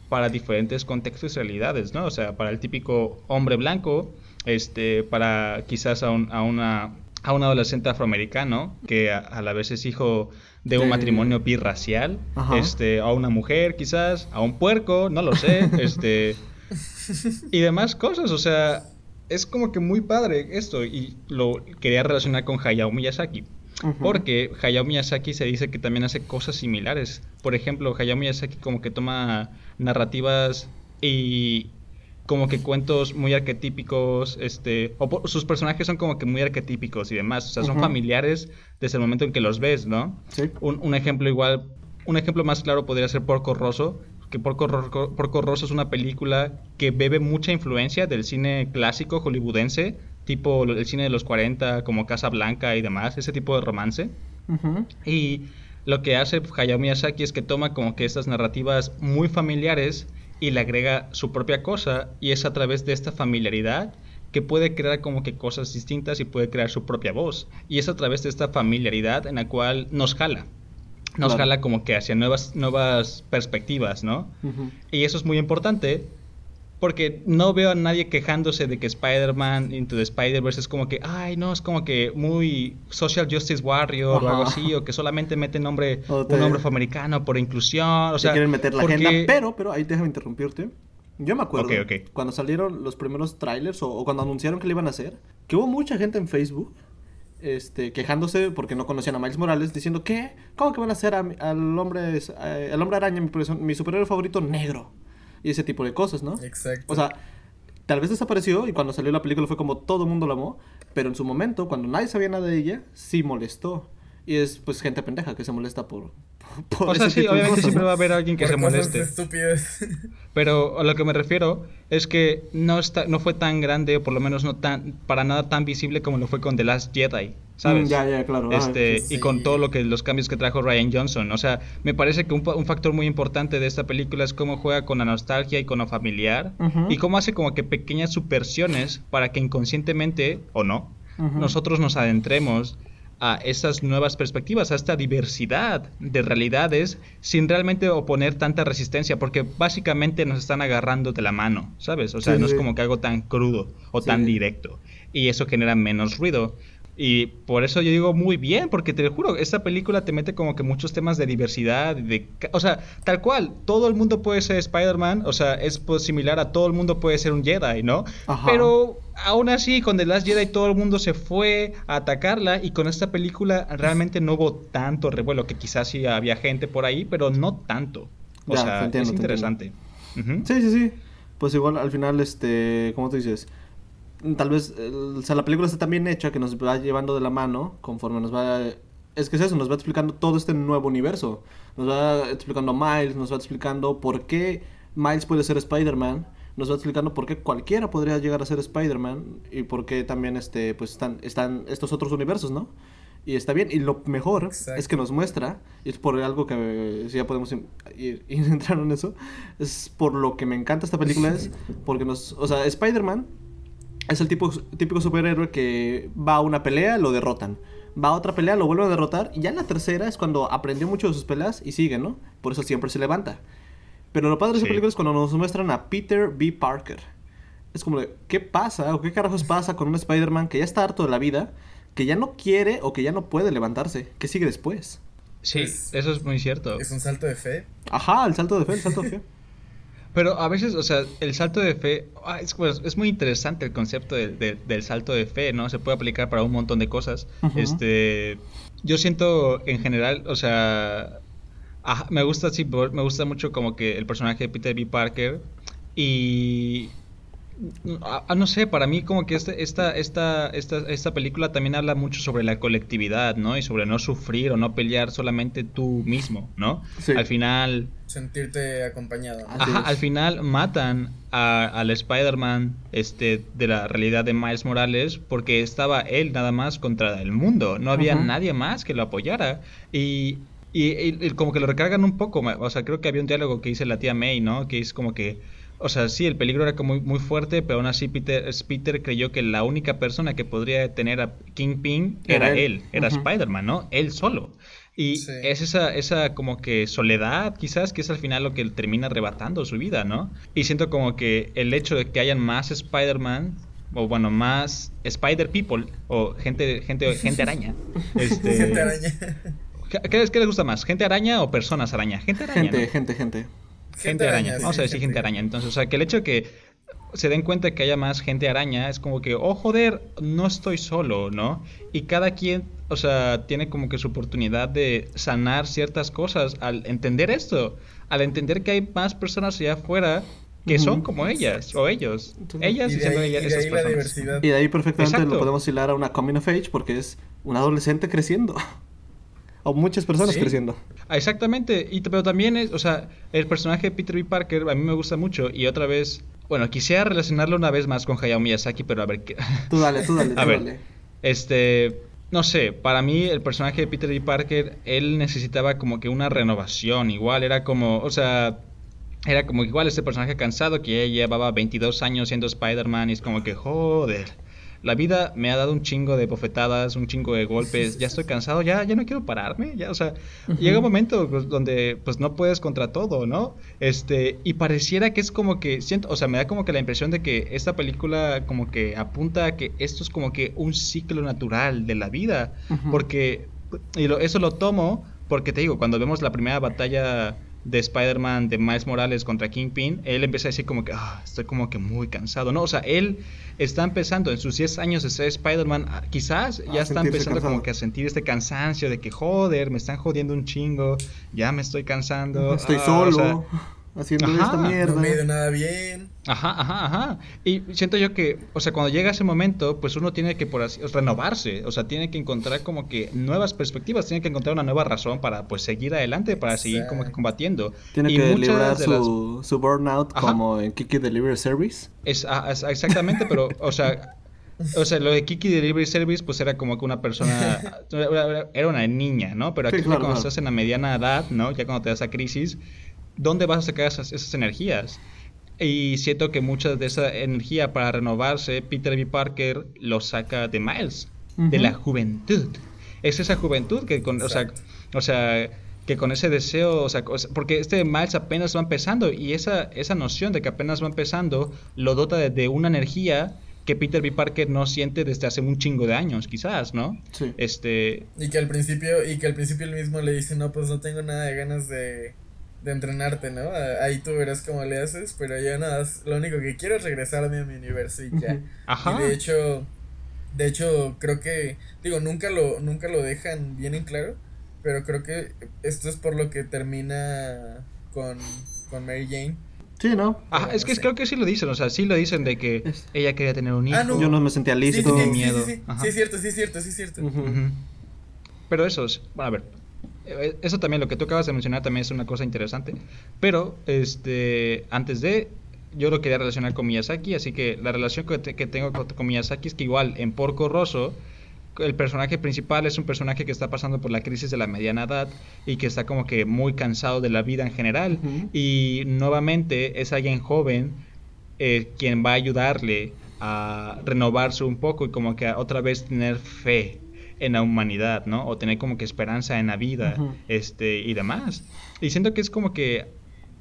para diferentes contextos y realidades, ¿no? O sea, para el típico hombre blanco, este, para quizás a, un- a una a un adolescente afroamericano que a, a la vez es hijo de un De- matrimonio birracial, Ajá. este, a una mujer quizás, a un puerco, no lo sé, (laughs) este, y demás cosas, o sea, es como que muy padre esto y lo quería relacionar con Hayao Miyazaki. Porque Hayao Miyazaki se dice que también hace cosas similares. Por ejemplo, Hayao Miyazaki como que toma narrativas y como que cuentos muy arquetípicos, este, o sus personajes son como que muy arquetípicos y demás, o sea, son familiares desde el momento en que los ves, ¿no? Sí. Un, un ejemplo igual, un ejemplo más claro podría ser Porco Rosso, que Porco, Ro- Porco Rosso es una película que bebe mucha influencia del cine clásico hollywoodense tipo el cine de los 40, como Casa Blanca y demás, ese tipo de romance. Y lo que hace Hayao Miyazaki es que toma como que estas narrativas muy familiares y le agrega su propia cosa y es a través de esta familiaridad que puede crear como que cosas distintas y puede crear su propia voz. Y es a través de esta familiaridad en la cual nos jala. Nos jala como que hacia nuevas, nuevas perspectivas, ¿no? Y eso es muy importante porque no veo a nadie quejándose de que Spider-Man Into the Spider-Verse es como que, ay, no, es como que muy Social Justice Warrior o algo así, o que solamente mete nombre, un nombre afroamericano por inclusión. O sea, quieren meter la agenda, pero, pero ahí déjame interrumpirte. Yo me acuerdo cuando salieron los primeros trailers o, cuando anunciaron que lo iban a hacer, que hubo mucha gente en Facebook este, quejándose porque no conocían a Miles Morales, diciendo que, ¿cómo que van a hacer al hombre, eh, al hombre araña, mi, mi superhéroe favorito, negro? y ese tipo de cosas, ¿no? Exacto. O sea, tal vez desapareció y cuando salió la película fue como todo el mundo la amó, pero en su momento, cuando nadie sabía nada de ella, sí molestó. Y es pues gente pendeja que se molesta por, (laughs) o sea, sí, obviamente siempre va a haber alguien que se moleste. Pero a lo que me refiero es que no está, no fue tan grande, o por lo menos no tan, para nada tan visible como lo fue con The Last Jedi, ¿sabes? Mm, ya, ya, claro. Ah, este, Y con todo lo que los cambios que trajo Ryan Johnson. O sea, me parece que un, factor muy importante de esta película es cómo juega con la nostalgia y con lo familiar. Y cómo hace como que pequeñas subversiones para que inconscientemente, o no, nosotros nos adentremos a estas nuevas perspectivas, a esta diversidad de realidades sin realmente oponer tanta resistencia, porque básicamente nos están agarrando de la mano, ¿sabes? O sea, no es como que algo tan crudo o tan directo y eso genera menos ruido. Y por eso yo digo muy bien, porque te lo juro, esta película te mete como que muchos temas de diversidad, de, o sea, tal cual, todo el mundo puede ser Spider-Man, o sea, es pues, similar a todo el mundo puede ser un Jedi, ¿no? Pero aún así, con The Last Jedi todo el mundo se fue a atacarla y con esta película realmente no hubo tanto revuelo, que quizás sí había gente por ahí, pero no tanto. O sea, es interesante. Sí, sí, sí. Pues igual al final, este, ¿cómo te dices? Tal vez, o sea, la película está tan bien hecha que nos va llevando de la mano conforme nos va... Es que es eso, nos va explicando todo este nuevo universo. Nos va explicando a Miles, nos va explicando por qué Miles puede ser Spider-Man, nos va explicando por qué cualquiera podría llegar a ser Spider-Man y por qué también este, pues están, están estos otros universos, ¿no? Y está bien, y lo mejor es que nos muestra, y es por algo que si ya podemos ir, (laughs) ir, entrar en eso, es por lo que me encanta esta película, es porque nos, o sea, Spider-Man es el tipo, típico superhéroe que va a una pelea, lo derrotan. Va a otra pelea, lo vuelven a derrotar. Y ya en la tercera es cuando aprendió mucho de sus peleas y sigue, ¿no? Por eso siempre se levanta. Pero lo padre de esa película es cuando nos muestran a Peter B. Parker. Es como de, ¿qué pasa? ¿O qué carajos pasa con un Spider-Man que ya está harto de la vida, que ya no quiere o que ya no puede levantarse? ¿Qué sigue después? Sí, eso es muy cierto. Es un salto de fe. Ajá, el salto de fe, el salto de fe. (laughs) Pero a veces, o sea, el salto de fe, ah, es, pues, es muy interesante el concepto del salto de fe, ¿no? Se puede aplicar para un montón de cosas. Este, yo siento en general, o sea, me gusta, sí, me gusta mucho como que el personaje de Peter B. Parker y Ah, ah, no sé, para mí como que este, esta, esta, esta, esta película también habla mucho sobre la colectividad, ¿no? Y sobre no sufrir o no pelear solamente tú mismo, ¿no? Al final... Sentirte acompañado. Ajá, al final matan al Spider-Man este, de la realidad de Miles Morales porque estaba él nada más contra el mundo. No había nadie más que lo apoyara. Y, y, como que lo recargan un poco. O sea, creo que había un diálogo que dice la tía May, ¿no? Que es como que o sea, sí, el peligro era como muy, fuerte, pero aún así Peter, Peter creyó que la única persona que podría tener a Kingpin era, él, era Spider-Man, ¿no? Él solo. Y es esa, esa como que soledad, quizás, que es al final lo que termina arrebatando su vida, ¿no? Y siento como que el hecho de que hayan más Spider-Man, o bueno, más Spider People, o gente, gente, gente (laughs) araña. Este, gente araña. ¿qué, les gusta más? ¿Gente araña o personas araña? Gente araña. Gente, gente, gente. Gente, araña. Vamos a decir gente araña. Entonces, o sea, que el hecho de que se den cuenta que haya más gente araña es como que, oh, joder, no estoy solo, ¿no? Y cada quien, o sea, tiene como que su oportunidad de sanar ciertas cosas al entender esto, al entender que hay más personas allá afuera que son como ellas o ellos. ellas y, de ahí, esas personas. Y de ahí perfectamente lo podemos hilar a una coming of age porque es un adolescente creciendo. O muchas personas creciendo. Exactamente, y, pero también es, o sea, el personaje de Peter B. Parker a mí me gusta mucho y otra vez bueno, quisiera relacionarlo una vez más con Hayao Miyazaki, pero a ver qué. (laughs) Tú dale, tú dale, tú a ver, dale. Este, no sé, para mí el personaje de Peter B. Parker, él necesitaba como que una renovación, igual era como, o sea, era como igual este personaje cansado que ya llevaba 22 años siendo Spider-Man y es como que, joder, la vida me ha dado un chingo de bofetadas, un chingo de golpes, ya estoy cansado, ya, ya no quiero pararme, ya, o sea, llega un momento pues, donde pues no puedes contra todo, ¿no? Este, y pareciera que es como que, siento, o sea, me da como que la impresión de que esta película como que apunta a que esto es como que un ciclo natural de la vida, porque, y lo, eso lo tomo porque te digo, cuando vemos la primera batalla de Spider-Man de Miles Morales contra Kingpin, él empieza a decir como que ah, estoy como que muy cansado, ¿no? O sea, él está empezando en sus 10 años de ser Spider-Man, ah, quizás ya está empezando como que a sentir este cansancio de que joder, me están jodiendo un chingo, ya me estoy cansando. Estoy ah, solo. o sea, haciendo Ajá, esta mierda. No me ha ido nada bien. Ajá, ajá, ajá. Y siento yo que, o sea, cuando llega ese momento, pues uno tiene que por así, renovarse, o sea, tiene que encontrar como que nuevas perspectivas, tiene que encontrar una nueva razón para pues seguir adelante, para seguir como que combatiendo. Tiene Y que librar de las- su, su burnout Ajá. como en Kiki Delivery Service. Es, ah, es- exactamente, pero, o sea, o sea, lo de Kiki Delivery Service, pues era como que una persona, (laughs) era una niña, ¿no? Pero Sí, aquí claro, cuando claro. estás en la mediana edad, ¿no? Ya cuando te das a crisis, ¿dónde vas a sacar esas, esas energías? Y siento que mucha de esa energía para renovarse, Peter B. Parker lo saca de Miles, de la juventud. Es esa juventud que con, o sea, o sea, que con ese deseo, o sea, o sea, porque este Miles apenas va empezando y esa, esa noción de que apenas va empezando lo dota de, de una energía que Peter B. Parker no siente desde hace un chingo de años, quizás, ¿no? Sí. Este, Y que al principio, y que al principio él mismo le dice, no, pues no tengo nada de ganas de, de entrenarte, ¿no? Ahí tú verás cómo le haces, pero yo nada, más, lo único que quiero es regresarme a mi universo y ya. Ajá. Y de hecho, de hecho, creo que, digo, nunca lo, nunca lo dejan bien en claro, pero creo que esto es por lo que termina con, con Mary Jane. Sí, ¿no? Ajá, es que creo que sí lo dicen, o sea, sí lo dicen de que ella quería tener un hijo. Ah, no. Yo no me sentía listo. sí, sí, sí, miedo. sí, sí, es cierto, sí, es cierto, sí, es cierto. Pero eso es, bueno, a ver, eso también, lo que tú acabas de mencionar también es una cosa interesante. Pero, este, antes de, yo lo quería relacionar con Miyazaki, así que la relación que, te- que tengo con, con Miyazaki es que igual en Porco Rosso, el personaje principal es un personaje que está pasando por la crisis de la mediana edad y que está como que muy cansado de la vida en general. Y nuevamente es alguien joven eh, quien va a ayudarle a renovarse un poco y como que otra vez tener fe en la humanidad, ¿no? O tener como que esperanza en la vida, este, y demás. Y siento que es como que,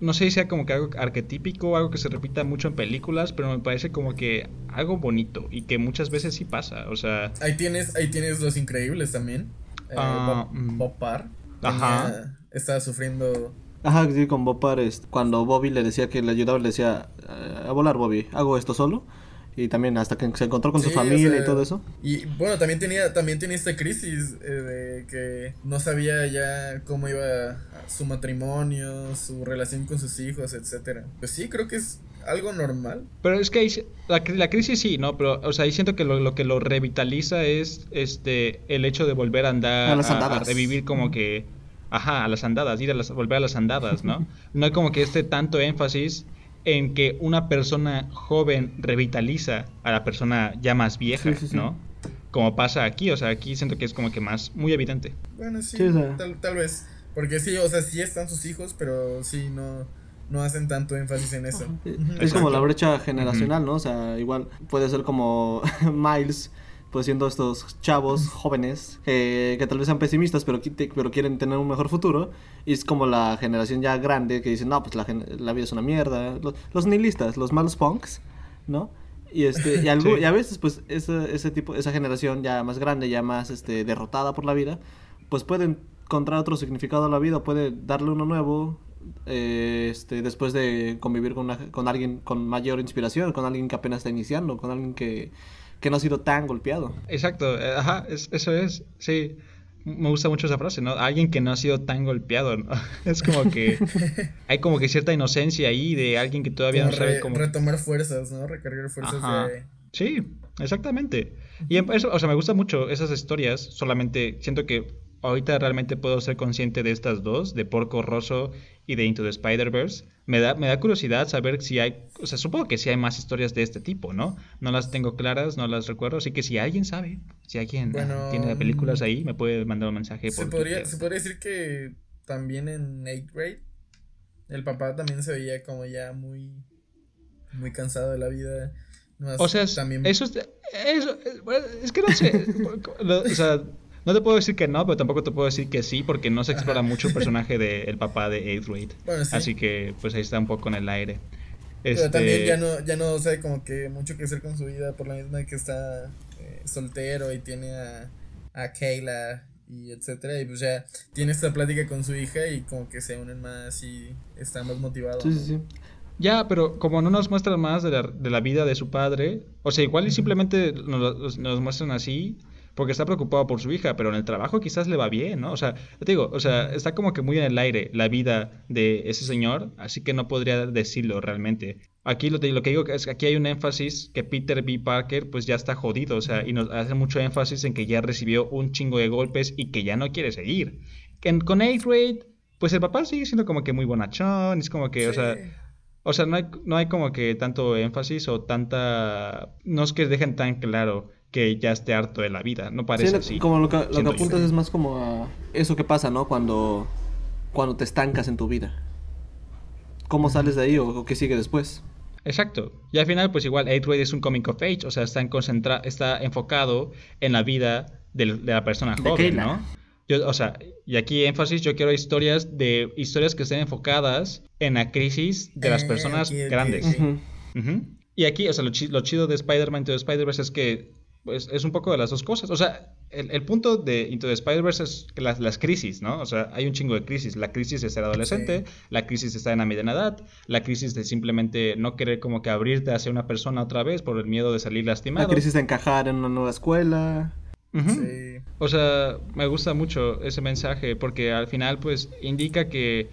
no sé si sea como que algo arquetípico, algo que se repita mucho en películas, pero me parece como que algo bonito y que muchas veces sí pasa, o sea, Ahí tienes, ahí tienes Los Increíbles también. Eh, Ah, Bob, mm. Bob Parr. Ajá. tenía- Estaba sufriendo. Ajá, sí, con Bob Parr, cuando Bobby le decía que le ayudaba, le decía, "Eh, a volar Bobby, hago esto solo. Y también hasta que se encontró con su familia o sea, y todo eso. Y bueno, también tenía, también tenía esta crisis eh, de que no sabía ya cómo iba su matrimonio, su relación con sus hijos, etcétera. Pues sí, creo que es algo normal. Pero es que ahí la, la crisis sí, ¿no? Pero, o sea, ahí siento que lo, lo que lo revitaliza es este el hecho de volver a andar, A las a, andadas. revivir como que, ajá, a las andadas, ir a las, volver a las andadas, ¿no? (laughs) No hay como que este tanto énfasis en que una persona joven revitaliza a la persona ya más vieja, Sí, sí, sí. ¿no? Como pasa aquí, o sea, aquí siento que es como que más, muy evidente. Bueno, sí, Sí, o sea. tal, tal vez. Porque sí, o sea, sí están sus hijos, pero sí no, no hacen tanto énfasis en eso. Es como la brecha generacional, ¿no? O sea, igual puede ser como (laughs) Miles, pues siendo estos chavos jóvenes eh, que tal vez sean pesimistas, pero, pero quieren tener un mejor futuro. Y es como la generación ya grande que dicen, no, pues la, la vida es una mierda. Los, los nihilistas, los malos punks, ¿no? Y, este, y, (laughs) algo, Sí. y a veces, pues, ese, ese tipo, esa generación ya más grande, ya más este, derrotada por la vida, pues pueden encontrar otro significado a la vida, puede darle uno nuevo, eh, este, después de convivir con, una- con alguien con mayor inspiración, con alguien que apenas está iniciando, con alguien que, que no ha sido tan golpeado. Exacto, eh, ajá, es- eso es, sí. Me gusta mucho esa frase, ¿no? Alguien que no ha sido tan golpeado, ¿no? (laughs) Es como que (laughs) hay como que cierta inocencia ahí de alguien que todavía Como no sabe re- cómo... retomar fuerzas, ¿no? Recargar fuerzas Ajá. de... Sí, exactamente. Y eso, o sea, me gustan mucho esas historias, solamente siento que ahorita realmente puedo ser consciente de estas dos, de Porco Rosso y de Into the Spider-Verse. Me da, me da curiosidad saber si hay, o sea, supongo que sí hay más historias de este tipo, ¿no? No las tengo claras, no las recuerdo, así que si alguien sabe, si alguien tiene películas ahí, me puede mandar un mensaje. Se, podría, se podría decir que también en 8 grade el papá también se veía como ya muy, muy cansado de la vida. o sea, también... eso, es, eso es que no sé, (laughs) o sea no te puedo decir que no, pero tampoco te puedo decir que sí, porque no se explora mucho el personaje del (laughs) papá de Eighth Grade. Así que, pues ahí está un poco en el aire. Pero también este ya no, ya no sabe como que mucho que hacer con su vida, por la misma que está eh, soltero y tiene a, a Kayla y etcétera. Y pues ya tiene esta plática con su hija y como que se unen más y están más motivados. Sí, sí, sí. Ya, pero como no nos muestran más de la, de la vida de su padre, o sea, igual y simplemente nos, nos muestran así, porque está preocupado por su hija, pero en el trabajo quizás le va bien, ¿no? O sea, te digo, o sea, está como que muy en el aire la vida de ese señor, así que no podría decirlo realmente. Aquí lo, lo que digo es que aquí hay un énfasis que Peter B. Parker pues ya está jodido, o sea, y nos hace mucho énfasis en que ya recibió un chingo de golpes y que ya no quiere seguir. En, con Eighth Grade, pues el papá sigue siendo como que muy bonachón, es como que, o sea... O sea, no hay, no hay como que tanto énfasis o tanta... No es que dejen tan claro que ya esté harto de la vida. No parece así. Como lo que, lo que apuntas es más como a eso que pasa, ¿no? Cuando, cuando te estancas en tu vida. ¿Cómo sales de ahí o, qué sigue después? Exacto. Y al final, pues igual, Eight es un comic of age, o sea, está, en concentra está enfocado en la vida de, la persona joven, ¿no? Yo, o sea, y aquí énfasis, yo quiero historias de historias que estén enfocadas en la crisis de las eh, personas grandes. Y aquí, o sea, lo, lo chido de Spider-Man de Spider-Verse es que pues es un poco de las dos cosas. O sea, el, punto de Into the Spider-Verse es las, las, crisis, ¿no? O sea, hay un chingo de crisis. La crisis de ser adolescente, la crisis de estar en la mediana edad, la crisis de simplemente no querer como que abrirte hacia una persona otra vez por el miedo de salir lastimado. La crisis de encajar en una nueva escuela. sí. O sea, me gusta mucho ese mensaje porque al final pues indica que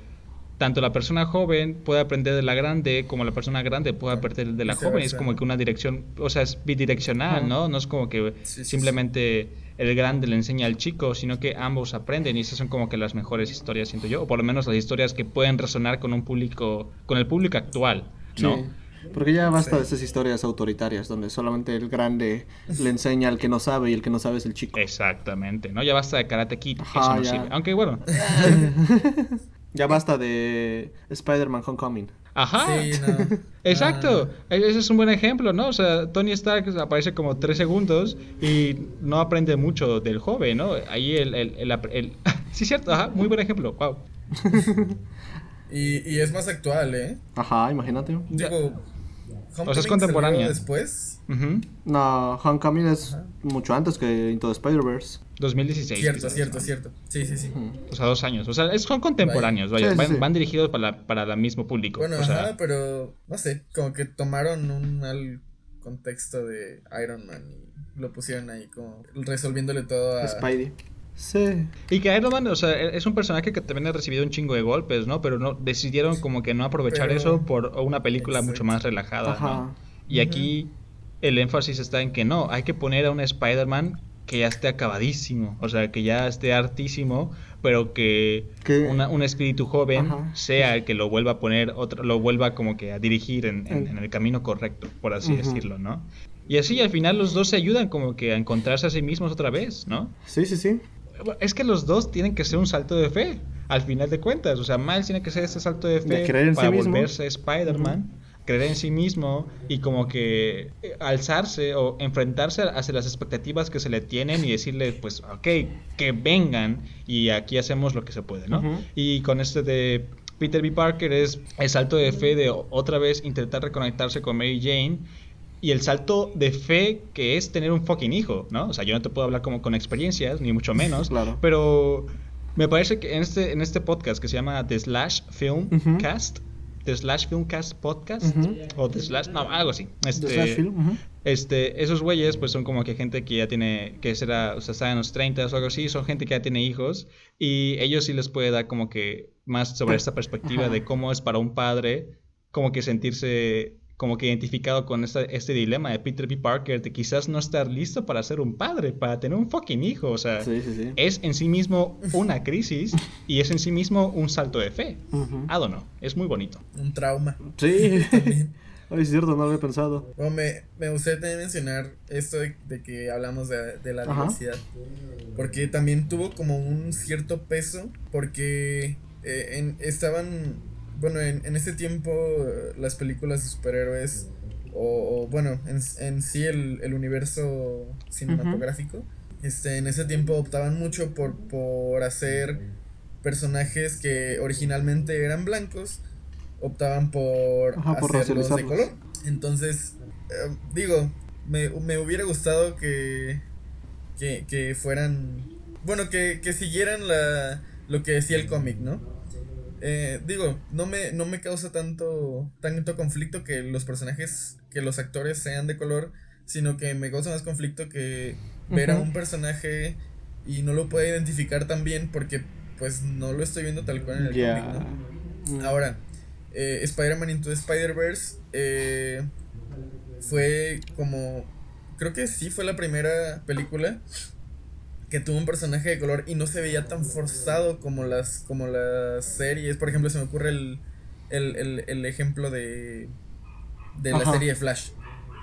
tanto la persona joven puede aprender de la grande como la persona grande puede aprender de la joven. Es como que una dirección, o sea, es bidireccional, ¿no? No es como que simplemente el grande le enseña al chico, sino que ambos aprenden y esas son como que las mejores historias, siento yo, o por lo menos las historias que pueden resonar con un público, con el público actual, ¿no? Porque ya basta de esas historias autoritarias donde solamente el grande le enseña al que no sabe y el que no sabe es el chico. Exactamente, ¿no? Ya basta de Karate Kid, eso no sirve. Aunque bueno. (laughs) (laughs) Ya basta de Spider-Man Homecoming. Ajá. Sí, no. (laughs) Exacto. Ah. E-, ese es un buen ejemplo, ¿no? O sea, Tony Stark aparece como tres segundos y no aprende mucho del joven, ¿no? Ahí el... el, el, (laughs) sí, cierto. Ajá. Muy buen ejemplo. Wow. (laughs) y, y es más actual, ¿eh? Ajá, imagínate. Digo, o sea, es contemporánea. después? No, Homecoming es mucho antes que Into the Spider-Verse. 2016. Cierto, cierto, cierto. Sí, sí, sí. O sea, dos años. O sea, son contemporáneos, vaya. van, dirigidos para, para el mismo público. Bueno, ajá, pero no sé, como que tomaron un mal contexto de Iron Man y lo pusieron ahí como resolviéndole todo a Spidey. Sí. Y que Iron Man, o sea, es un personaje que también ha recibido un chingo de golpes, ¿no? Pero no decidieron como que no aprovechar eso por una película mucho más relajada, ¿no? Y aquí el énfasis está en que no, hay que poner a un Spider-Man que ya esté acabadísimo, o sea, que ya esté hartísimo, pero que un espíritu joven sea el que lo vuelva a poner, otro, lo vuelva como que a dirigir en, el camino correcto, por así decirlo, ¿no? Y así al final los dos se ayudan como que a encontrarse a sí mismos otra vez, ¿no? Sí, sí, sí es que los dos tienen que ser un salto de fe, al final de cuentas. O sea, Miles tiene que ser ese salto de fe para volverse Spider-Man, creer en sí mismo y como que eh, alzarse o enfrentarse hacia las expectativas que se le tienen y decirle, pues, ok, que vengan y aquí hacemos lo que se puede, ¿no? Y con este de Peter B. Parker es el salto de fe de otra vez intentar reconectarse con Mary Jane y el salto de fe que es tener un fucking hijo, ¿no? O sea, yo no te puedo hablar como con experiencias, ni mucho menos, claro. pero me parece que en este, en este podcast que se llama The Slash Film Cast, The Slash Film Cast Podcast, o The Slash, no, algo así. Este, The Slash Film, este, esos güeyes, pues son como que gente que ya tiene, que será, o sea, está en los 30 o algo así, son gente que ya tiene hijos, y ellos sí les puede dar como que más sobre esta perspectiva de cómo es para un padre, como que sentirse como que identificado con este dilema de Peter B. Parker de quizás no estar listo para ser un padre, para tener un fucking hijo. O sea, es en sí mismo una crisis y es en sí mismo un salto de fe. Uh -huh. es muy bonito. Un trauma. Sí. (laughs) (laughs) Ay, es cierto, no lo había pensado. Bueno, me, me gustaría también mencionar esto de, que hablamos de, de la diversidad. Porque también tuvo como un cierto peso. Porque eh, en, estaban. Bueno, en, en ese tiempo las películas de superhéroes. O, bueno, en, en, sí el, el universo cinematográfico. Este, en ese tiempo optaban mucho por, por hacer personajes que originalmente eran blancos optaban por, hacerlos de color. Entonces, eh, digo, me, me, hubiera gustado que, que, que fueran, bueno, que, que, siguieran la, lo que decía el cómic, ¿no? Eh, digo, no me, no me causa tanto, tanto conflicto que los personajes, que los actores sean de color, sino que me causa más conflicto que ver a un personaje y no lo pueda identificar tan bien porque pues no lo estoy viendo tal cual en el cómic, ¿no? Mm. Ahora, eh, Spider-Man Into Spider-Verse eh, fue como. Creo que sí fue la primera película que tuvo un personaje de color y no se veía tan forzado como las, como las series. Por ejemplo, se me ocurre el, el, el, ejemplo de, de la serie Flash.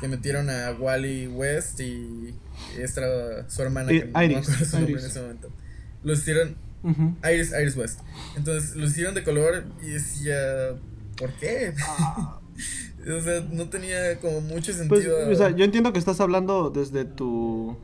Que metieron a Wally West y esta su hermana. que no me acuerdo su nombre en ese momento. Lo hicieron. Iris, Iris West. Entonces lo hicieron de color y decía ¿Por qué? Ah. (laughs) o sea, no tenía como mucho pues, sentido. o sea, yo entiendo que estás hablando desde tu,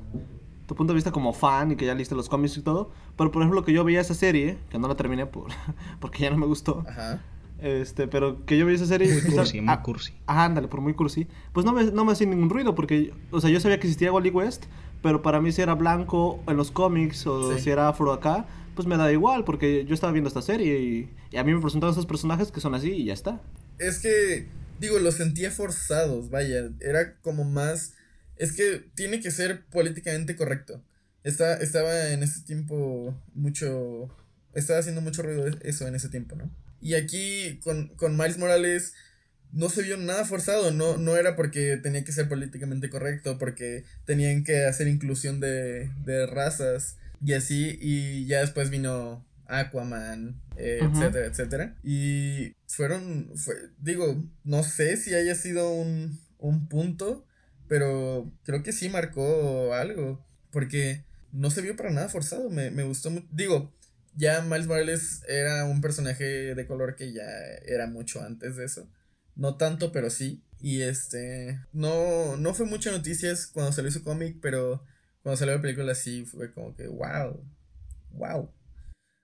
tu punto de vista como fan y que ya leíste los cómics y todo. Pero por ejemplo, que yo veía esa serie, que no la terminé por, (laughs) porque ya no me gustó. Ajá. Este, pero que yo veía esa serie. Muy cursi, muy ah, cursi. Ajá, ándale, por muy cursi. Pues no me, no me hacía ningún ruido, porque, o sea, yo sabía que existía Wally West, pero para mí si era blanco en los cómics o si era afro acá, pues me da igual, porque yo estaba viendo esta serie y, a mí me presentaron esos personajes que son así y ya está. Es que, digo, los sentía forzados, vaya, era como más... Es que tiene que ser políticamente correcto. Está, estaba en ese tiempo mucho... Estaba haciendo mucho ruido eso en ese tiempo, ¿no? Y aquí con, con Miles Morales no se vio nada forzado, no, no era porque tenía que ser políticamente correcto, porque tenían que hacer inclusión de, de razas y así, y ya después vino Aquaman, eh, etcétera, etcétera. Y fueron, fue, digo, no sé si haya sido un, un punto, pero creo que sí marcó algo, porque no se vio para nada forzado, me, me gustó mucho, digo, ya Miles Morales era un personaje de color que ya era mucho antes de eso. No tanto, pero sí. Y este. No, no fue mucha noticias cuando salió su cómic, pero cuando salió la película sí fue como que wow. Wow.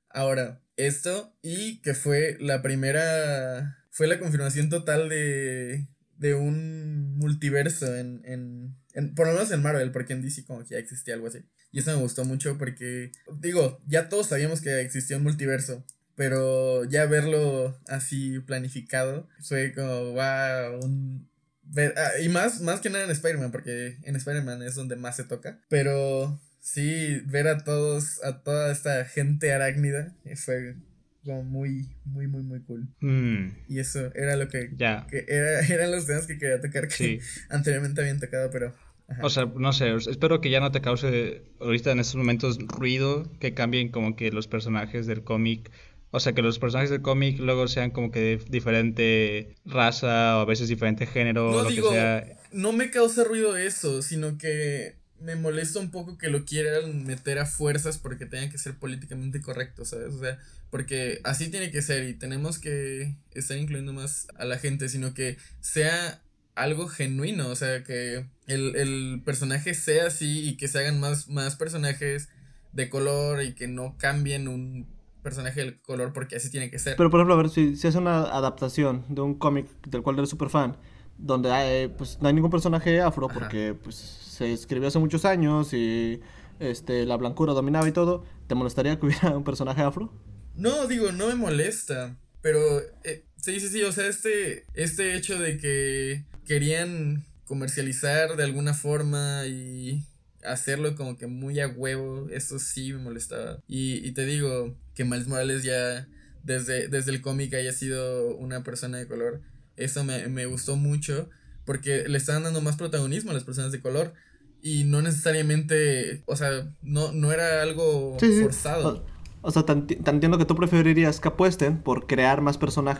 Ahora, esto y que fue la primera. Fue la confirmación total de. De un multiverso en, en, en. por lo menos en Marvel, porque en DC como que ya existía algo así. Y eso me gustó mucho porque. Digo, ya todos sabíamos que existía un multiverso. Pero ya verlo así planificado fue como, wow, un, Ah, y más, más que nada en Spider-Man, porque en Spider-Man es donde más se toca. Pero sí, ver a todos, a toda esta gente arácnida fue como muy, muy, muy, muy cool. Mm. Y eso era lo que, que era, (laughs) eran los temas que quería tocar que (laughs) anteriormente habían tocado, pero... O sea, no sé, espero que ya no te cause ahorita en estos momentos ruido, que cambien como que los personajes del cómic o sea, que los personajes del cómic luego sean como que de diferente raza o a veces diferente género no, o lo que sea. No me causa ruido eso, sino que me molesta un poco que lo quieran meter a fuerzas porque tengan que ser políticamente correcto, ¿sabes? O sea, porque así tiene que ser y tenemos que estar incluyendo más a la gente, sino que sea algo genuino, o sea, que el, el personaje sea así y que se hagan más, más personajes de color y que no cambien un personaje del color porque así tiene que ser. Pero por ejemplo, a ver, si, si hace una adaptación de un cómic del cual eres súper fan, donde hay, pues no hay ningún personaje afro porque pues se escribió hace muchos años y este la blancura dominaba y todo, ¿te molestaría que hubiera (laughs) un personaje afro? No, digo, no me molesta, pero eh, sí, sí, sí, o sea, este este hecho de que querían comercializar de alguna forma y hacerlo como que muy a huevo, eso sí me molestaba. Y, y te digo que Miles Morales ya desde, desde el cómic haya sido una persona de color, eso me, me gustó mucho porque le están dando más protagonismo a las personas de color y no necesariamente, o sea, no, no era algo forzado. O, sea, tan, entiendo que tú preferirías que apuesten por crear más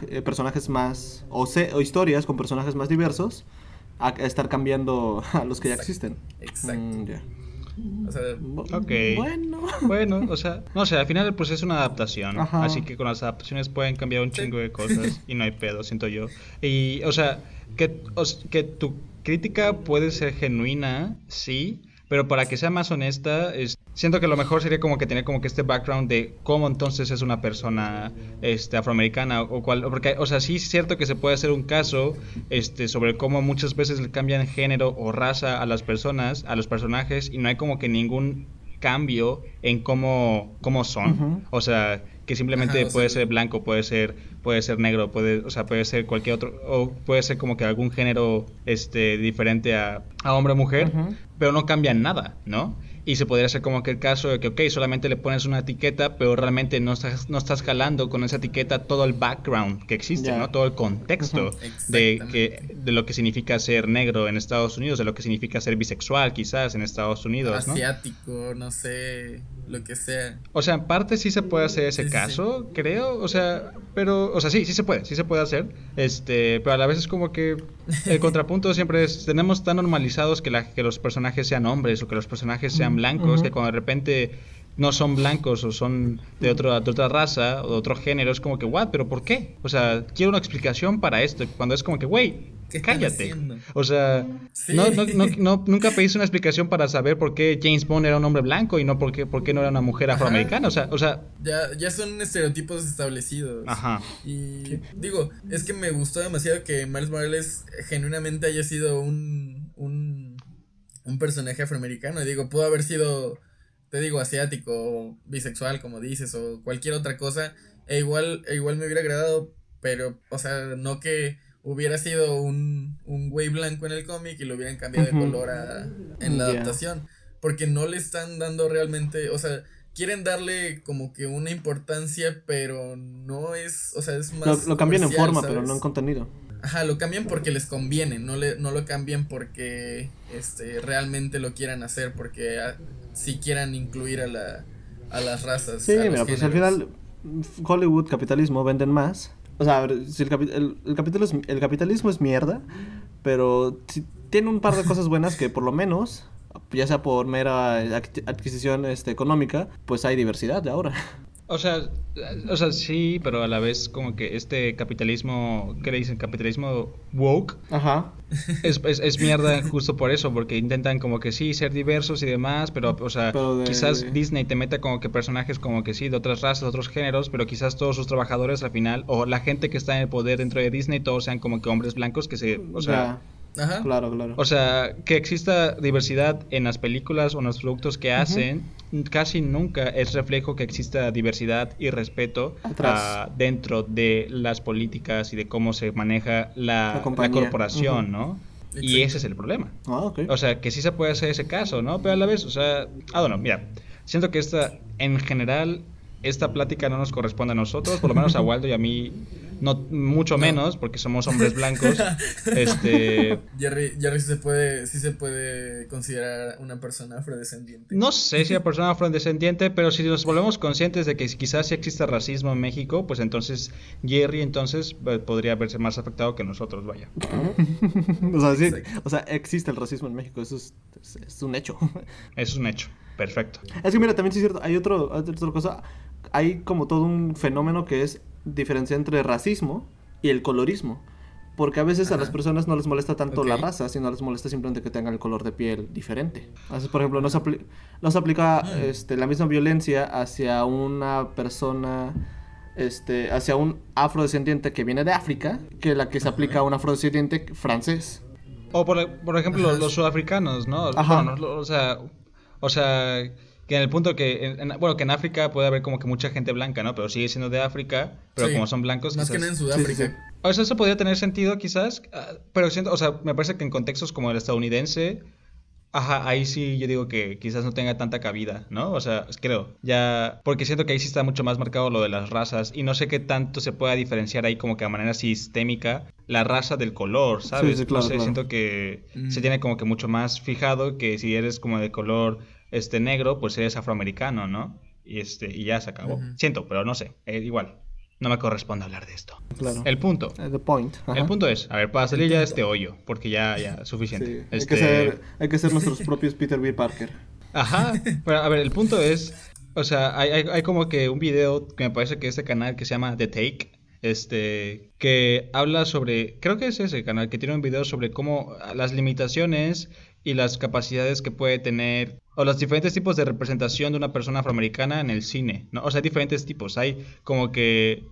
eh, personajes más, o, o historias con personajes más diversos, a estar cambiando (laughs) a los que ya existen. Exacto. Mm, o sea, Bueno. (laughs) Bueno, o sea, no sé, al final pues es una adaptación. Así que con las adaptaciones pueden cambiar un chingo de cosas y no hay pedo, siento yo. Y, o sea, que, que tu crítica puede ser genuina, sí, pero para que sea más honesta, es, siento que lo mejor sería como que tener como que este background de cómo entonces es una persona este afroamericana o cual porque o sea sí es cierto que se puede hacer un caso este sobre cómo muchas veces le cambian género o raza a las personas a los personajes y no hay como que ningún cambio en cómo, cómo son. O sea que simplemente puede ser blanco puede ser puede ser negro puede o sea puede ser cualquier otro o puede ser como que algún género este diferente a, a hombre o mujer pero no cambia nada, ¿no? Y se podría hacer como que el caso de que, ok, solamente le pones una etiqueta, pero realmente no estás, no estás jalando con esa etiqueta todo el background que existe, ¿no? Todo el contexto de, que, de lo que significa ser negro en Estados Unidos, de lo que significa ser bisexual quizás en Estados Unidos, ¿no? Asiático, no sé, lo que sea. O sea, en parte sí se puede hacer ese caso, creo, o sea, pero, o sea, sí, sí se puede, sí se puede hacer, este, pero a la vez es como que el (laughs) contrapunto siempre es, tenemos tan normalizados que, la, que los personajes sean hombres o que los personajes sean blancos, que cuando de repente no son blancos o son de, otro, de otra raza o de otro género, es como que, ¿what? ¿Pero por qué? O sea, quiero una explicación para esto. Cuando es como que, güey, cállate. O sea, no, no, no, nunca pediste una explicación para saber por qué James Bond era un hombre blanco y no por qué, por qué no era una mujer afroamericana. O sea, o sea ya, ya son estereotipos establecidos. Ajá. Y digo, es que me gustó demasiado que Miles Morales genuinamente haya sido un, un, un personaje afroamericano. Y digo, pudo haber sido te digo, asiático, bisexual, como dices, o cualquier otra cosa, e igual, e igual me hubiera agradado, pero, o sea, no que hubiera sido un, un güey blanco en el cómic y lo hubieran cambiado de color a, en la adaptación, porque no le están dando realmente, o sea, quieren darle como que una importancia, pero no es, o sea, es más... Lo, cambian en forma, pero no en contenido. Ajá, lo cambian porque les conviene, no, le, no lo cambian porque este, realmente lo quieran hacer, porque ah, si quieran incluir a, la, a las razas. Sí, mira, pues al final Hollywood, capitalismo, venden más. O sea, si el, el, el, capitalismo, el capitalismo es mierda, pero si tiene un par de cosas buenas que por lo menos, ya sea por mera adquisición este, económica, pues hay diversidad de ahora. O sea, o sea, sí, pero a la vez como que este capitalismo, ¿qué le dicen? Capitalismo woke. Ajá. Es, es, mierda justo por eso, porque intentan como que sí, ser diversos y demás, pero, o sea, quizás Disney te meta como que personajes como que sí, de otras razas, de otros géneros, pero quizás todos sus trabajadores al final, o la gente que está en el poder dentro de Disney, todos sean como que hombres blancos que se, o sea... Ajá. Claro, claro. O sea, que exista diversidad en las películas o en los productos que hacen, casi nunca es reflejo que exista diversidad y respeto uh, dentro de las políticas y de cómo se maneja la, la, corporación, ¿no? Y ese es el problema. Ah, okay. O sea, que sí se puede hacer ese caso, ¿no? Pero a la vez, o sea, ah, bueno, mira, siento que esta, en general, esta plática no nos corresponde a nosotros, por lo menos a Waldo y a mí no mucho menos porque somos hombres blancos. este (laughs) Jerry, Jerry sí se puede sí se puede considerar una persona afrodescendiente. No sé si una persona afrodescendiente, pero si nos volvemos conscientes de que quizás sí existe racismo en México, pues entonces Jerry entonces eh, podría verse más afectado que nosotros, vaya. (laughs) o, sea, sí, o sea, existe el racismo en México, eso es, es, un hecho. Eso es un hecho. Perfecto. Es que mira, también sí es cierto, hay otro, otra cosa, hay como todo un fenómeno que es diferencia entre racismo y el colorismo. Porque a veces a las personas no les molesta tanto la raza, sino les molesta simplemente que tengan el color de piel diferente. Así, por ejemplo, no se, no se aplica ah. este, la misma violencia hacia una persona, este, hacia un afrodescendiente que viene de África, que la que se aplica a un afrodescendiente francés. O por, por ejemplo, los sudafricanos, ¿no? o sea, o sea, que en el punto que, en, bueno, que en África puede haber como que mucha gente blanca, ¿no? Pero sigue siendo de África, pero como son blancos... Más que en Sudáfrica. o sea, eso podría tener sentido quizás, ah, pero siento, o sea, me parece que en contextos como el estadounidense Ajá, ahí sí yo digo que quizás no tenga tanta cabida, ¿no? O sea, creo, ya, porque siento que ahí sí está mucho más marcado lo de las razas y no sé qué tanto se pueda diferenciar ahí como que a manera sistémica la raza del color, ¿sabes? Sí, sí, claro, no sé, claro. siento que Mm. se tiene como que mucho más fijado que si eres como de color este negro, pues eres afroamericano, ¿no? Y este y ya se acabó. Siento, pero no sé, eh, igual. No me corresponde hablar de esto. Claro. El punto. Eh, The point. Ajá. El punto es, a ver, para salir ya de este hoyo, porque ya, ya, Sí, suficiente. hay, Este, que ser, hay que ser nuestros propios Peter B. Parker. Ajá, pero a ver, el punto es, o sea, hay, hay, hay como que un video que me parece que este canal que se llama The Take, este, que habla sobre, creo que es ese canal, que tiene un video sobre cómo las limitaciones y las capacidades que puede tener, o los diferentes tipos de representación de una persona afroamericana en el cine, ¿no? O sea, hay diferentes tipos, hay como que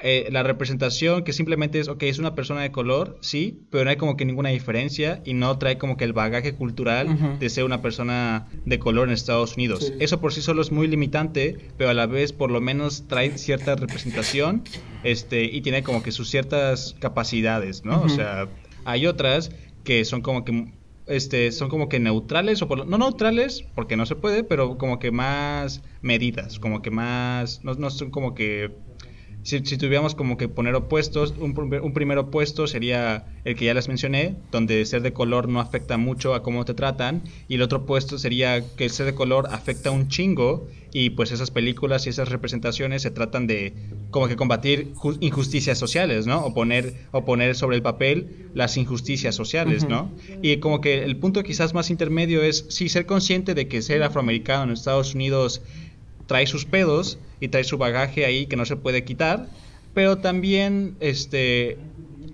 eh, la representación que simplemente es, ok, es una persona de color, sí, pero no hay como que ninguna diferencia y no trae como que el bagaje cultural de ser una persona de color en Estados Unidos. Sí. Eso por sí solo es muy limitante, pero a la vez por lo menos trae cierta representación este, y tiene como que sus ciertas capacidades, ¿no? O sea, hay otras que son como que este, son como que neutrales, o por no neutrales, porque no se puede, pero como que más medidas, como que más, no, no son como que si, si tuviéramos como que poner opuestos, un, prim- un primer opuesto sería el que ya les mencioné, donde ser de color no afecta mucho a cómo te tratan, y el otro opuesto sería que el ser de color afecta un chingo, y pues esas películas y esas representaciones se tratan de como que combatir ju- injusticias sociales, ¿no? O poner, o poner sobre el papel las injusticias sociales. ¿no? Y como que el punto quizás más intermedio es sí ser consciente de que ser afroamericano en Estados Unidos trae sus pedos y trae su bagaje ahí que no se puede quitar, pero también este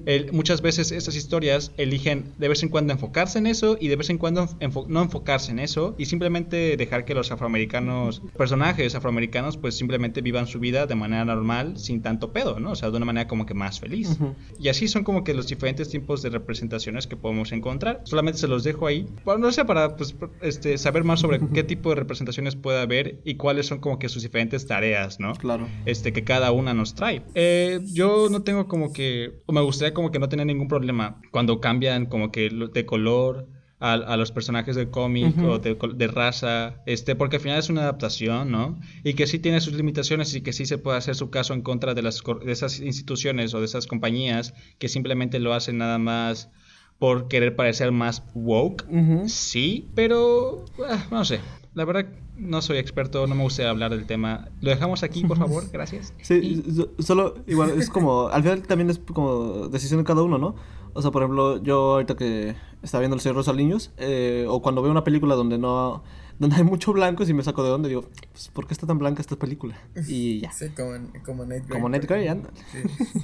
el- muchas veces estas historias eligen de vez en cuando enfocarse en eso y de vez en cuando enfo- no enfocarse en eso y simplemente dejar que los afroamericanos, personajes afroamericanos, pues simplemente vivan su vida de manera normal sin tanto pedo, ¿no? O sea, de una manera como que más feliz. Ujú. Y así son como que los diferentes tipos de representaciones que podemos encontrar. Solamente se los dejo ahí, bueno, no sé, para pues, este, saber más sobre qué tipo de representaciones puede haber y cuáles son como que sus diferentes tareas, ¿no? Claro. Este, que cada una nos trae. Eh, yo no tengo como que, me gustaría como que no tener ningún problema cuando cambian como que de color. A, a los personajes del cómic o de, de raza, este, porque al final es una adaptación, ¿no? Y que sí tiene sus limitaciones y que sí se puede hacer su caso en contra de, las, de esas instituciones o de esas compañías que simplemente lo hacen nada más por querer parecer más woke. Sí, pero ah, no sé. La verdad no soy experto, no me gusta hablar del tema. Lo dejamos aquí, por favor, (laughs) gracias. Sí, so- solo igual es como, al final también es como decisión de cada uno, ¿no? O sea, por ejemplo, yo ahorita que estaba viendo El Señor de los Aliños, eh, o cuando veo una película donde no, donde hay mucho blanco, si me saco de onda, digo, pues, ¿por qué está tan blanca esta película? Y (laughs) ya. Sí, como, como Nate Gray. Como Nate por Gray, ejemplo. anda. Sí.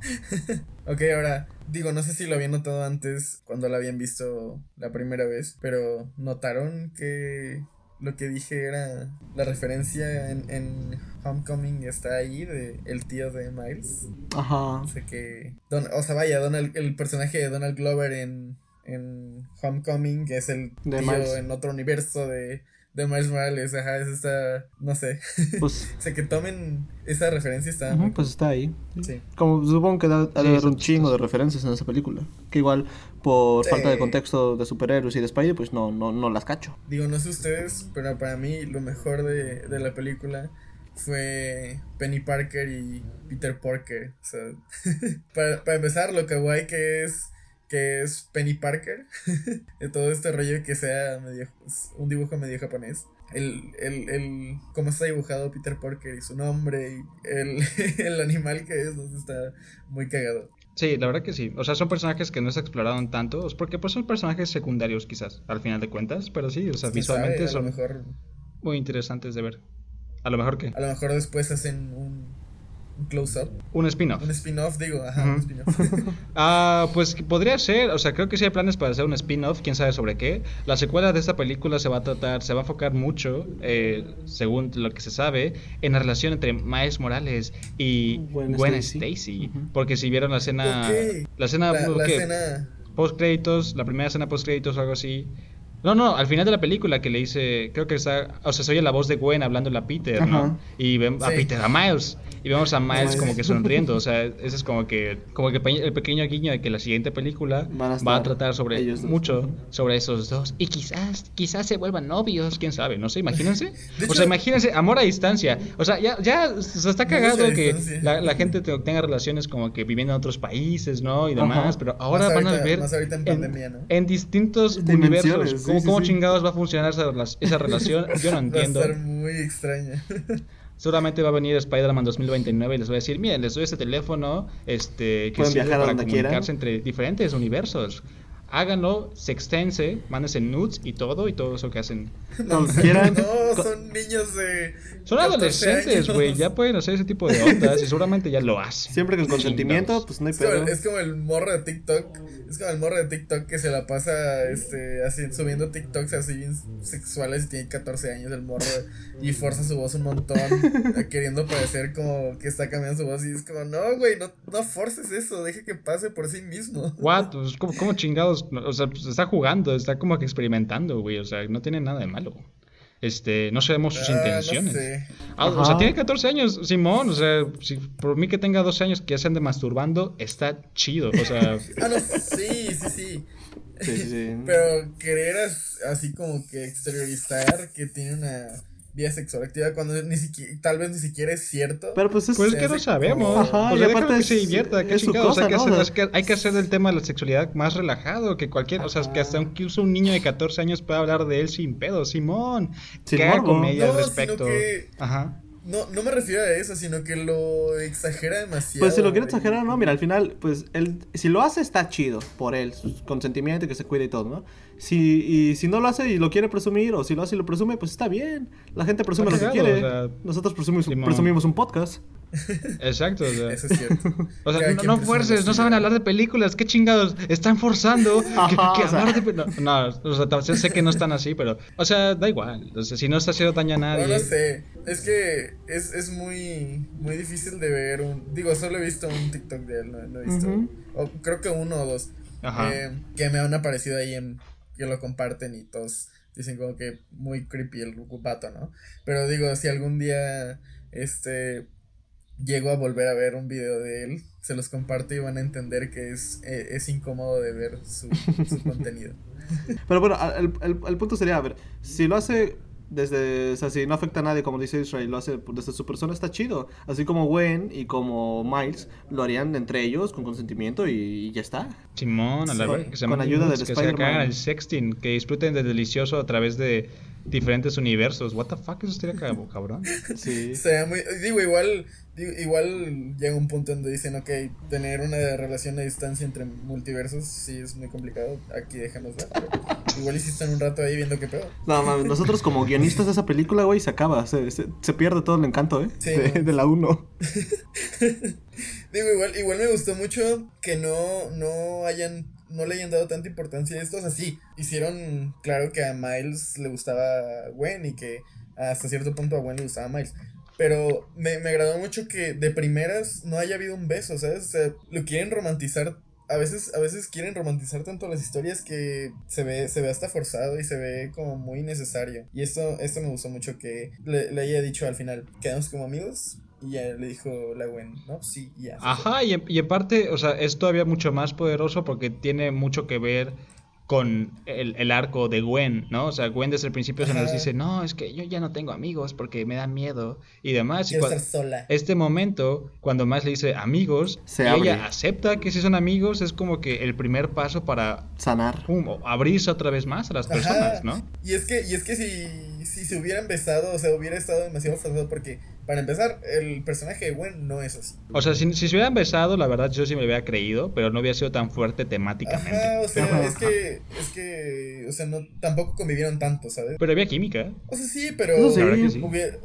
(laughs) ok, ahora, digo, no sé si lo habían notado antes cuando la habían visto la primera vez, pero ¿notaron que lo que dije era la referencia en, en Homecoming está ahí de el tío de Miles? Ajá. O sea que, Don- o sea, vaya, Donald, el personaje de Donald Glover en, en Homecoming, que es el De tío Miles. en otro universo de, de Miles Morales, ajá, eso está, no sé. (laughs) Pues, o sea, que tomen esa referencia está pues está ahí. Sí. Como supongo que da, ha de Sí, haber está un chingo de referencias en esa película. Que igual, por Sí. falta de contexto de superhéroes y de Spidey, pues no, no, no las cacho. Digo, no sé ustedes, pero para mí lo mejor de, de la película fue Penny Parker y Peter Parker. O sea, (laughs) para, para empezar, lo kawaii que es que es Penny Parker, (laughs) de todo este rollo que sea medio, un dibujo medio japonés. El, el, el, cómo está dibujado Peter Parker y su nombre y el, (laughs) el animal que es, está muy cagado. Sí, la verdad que sí. O sea, son personajes que no se exploraron tanto, porque pues son personajes secundarios quizás, al final de cuentas, pero sí, o sea, ¿Quién visualmente sabe? A lo son mejor, muy interesantes de ver. A lo mejor que a lo mejor después hacen un close-up, un spin-off. un spin-off, digo, ajá, un spin-off. (laughs) Ah, pues podría ser, o sea, creo que sí hay planes para hacer un spin-off, quién sabe sobre qué. La secuela de esta película se va a tratar, se va a enfocar mucho, eh, según lo que se sabe, en la relación entre Miles Morales y Gwen Gwen, Stacy. Porque si vieron la escena, la escena, la, la post créditos, la primera escena post créditos o algo así, No, no, al final de la película que le dice, creo que está, o sea, se oye la voz de Gwen hablando a Peter, ¿no? Y vemos a Peter, a Miles, y vemos a Miles como que sonriendo, o sea, (laughs) ese es como que, como que el pequeño guiño de que la siguiente película va a tratar sobre mucho sobre esos dos, y quizás, quizás se vuelvan novios, quién sabe, no sé, imagínense, (laughs) o sea, imagínense, amor a distancia, o sea, ya, ya se está cagado que la, gente tenga relaciones como que viviendo en otros países, ¿no? Y demás, pero ahora van a ver en, distintos universos ¿Cómo, chingados va a funcionar esa, esa (laughs) relación? Yo no entiendo. Va a ser muy extraña. (laughs) Seguramente va a venir Spider-Man 2029 y les voy a decir, miren, les doy este teléfono este, que sirve para comunicarse entre diferentes universos háganlo, se extense, mándense nudes y todo, y todo eso que hacen. No, son niños de. Son adolescentes, güey, ya pueden hacer ese tipo de ondas y seguramente ya lo hacen. Siempre con consentimiento, pues no hay pedo. Es como el morro de TikTok, es como el morro de TikTok que se la pasa este, así, subiendo TikToks así sexuales y tiene 14 años el morro y forza su voz un montón, (laughs) queriendo parecer como que está cambiando su voz y es como, no, güey, no, no forces eso, deje que pase por sí mismo. What? Pues, ¿cómo, cómo chingados? O sea, pues, está jugando, está como que experimentando, güey, o sea, no tiene nada de malo. Este, no sabemos sus ah, intenciones. Ah, o sea, tiene 14 años, Simón, o sea, si por mí que tenga 12 años que ya se ande masturbando, está chido, o sea. (laughs) ah, no, sí, sí, sí. Sí, sí. Pero querer así como que exteriorizar que tiene una vía sexual activa cuando ni siquiera, tal vez ni siquiera es cierto. Pero pues es, pues que no sabemos. Ajá, y aparte que se divierta, qué chingados. hay, que hacer, hay que hacer del tema de la sexualidad más relajado que cualquier, o sea, que hasta incluso un niño de 14 años pueda hablar de él sin pedo, Simón. ¿Qué haga comedia al respecto? Ajá. No, no me refiero a eso, sino que lo exagera demasiado. Pues si lo quiere exagerar, no, mira, al final, pues él, si lo hace está chido por él, su consentimiento, que se cuide y todo, ¿no? Si, y si no lo hace y lo quiere presumir, o si lo hace y lo presume, pues está bien. La gente presume lo que quiere. Nosotros presumimos, presumimos un podcast. Exacto, o sea. Eso es cierto. (laughs) O sea, no, fuerces, no saben hablar de películas, qué chingados, están forzando que, hablar de No, o sea, sé que no están así, pero, o sea, da igual. O sea, si no está haciendo daño a nadie. No, no sé, es que es, es muy, muy difícil de ver un. Digo, solo he visto un TikTok de él, no, he visto. o, creo que uno o dos. Eh, que me han aparecido ahí en. que lo comparten y todos dicen como que muy creepy el pato, ¿no? Pero digo, si algún día. Este llego a volver a ver un video de él, se los comparto y van a entender que es, eh, es incómodo de ver su, (laughs) contenido. Pero bueno, el, el, punto sería, a ver, si lo hace desde, o sea, si no afecta a nadie, como dice Israel, lo hace desde su persona, está chido. Así como Gwen y como Miles lo harían entre ellos con consentimiento y, ya está. Simón, a la vez, que se con ayuda del que se hagan el sexting, que disfruten de delicioso a través de diferentes universos. What the fuck, eso estaría cabrón. Sí. Sea, muy, digo, igual igual llega un punto donde dicen, ok, tener una relación a distancia entre multiversos sí es muy complicado. Aquí déjanos ver. igual hiciste un rato ahí viendo qué pedo. No, nosotros como guionistas de esa película, güey, se acaba. Se, se, pierde todo el encanto, ¿eh? de, la 1. (laughs) Digo, igual, igual me gustó mucho que no, no hayan no le hayan dado tanta importancia a esto. O sea, sí, hicieron claro que a Miles le gustaba Gwen y que hasta cierto punto a Gwen le gustaba Miles. Pero me, me agradó mucho que de primeras no haya habido un beso, ¿sabes? O sea, lo quieren romantizar a veces, a veces quieren romantizar tanto las historias que se ve, se ve hasta forzado y se ve como muy necesario. Y esto, esto me gustó mucho que le, le haya dicho al final, quedamos como amigos. Y ya le dijo la Gwen, ¿no? Sí, ya. Ajá, y, y en parte, o sea, es todavía mucho más poderoso porque tiene mucho que ver con el, el, arco de Gwen, ¿no? O sea, Gwen desde el principio se nos dice, no, es que yo ya no tengo amigos porque me da miedo y demás. y estar sola. Este momento, cuando más le dice amigos, y ella acepta que si son amigos, es como que el primer paso para sanar. abrirse otra vez más a las personas, ¿no? Y es que, y es que si, si se hubieran besado, o sea, hubiera estado demasiado forzado porque para empezar, el personaje de Gwen no es así. O sea, si, si, se hubieran besado, la verdad yo sí me lo hubiera creído, pero no hubiera sido tan fuerte temáticamente. Ajá, o sea, es que, es que, o sea, no, tampoco convivieron tanto, ¿sabes? Pero había química. O sea, sí, pero... sí.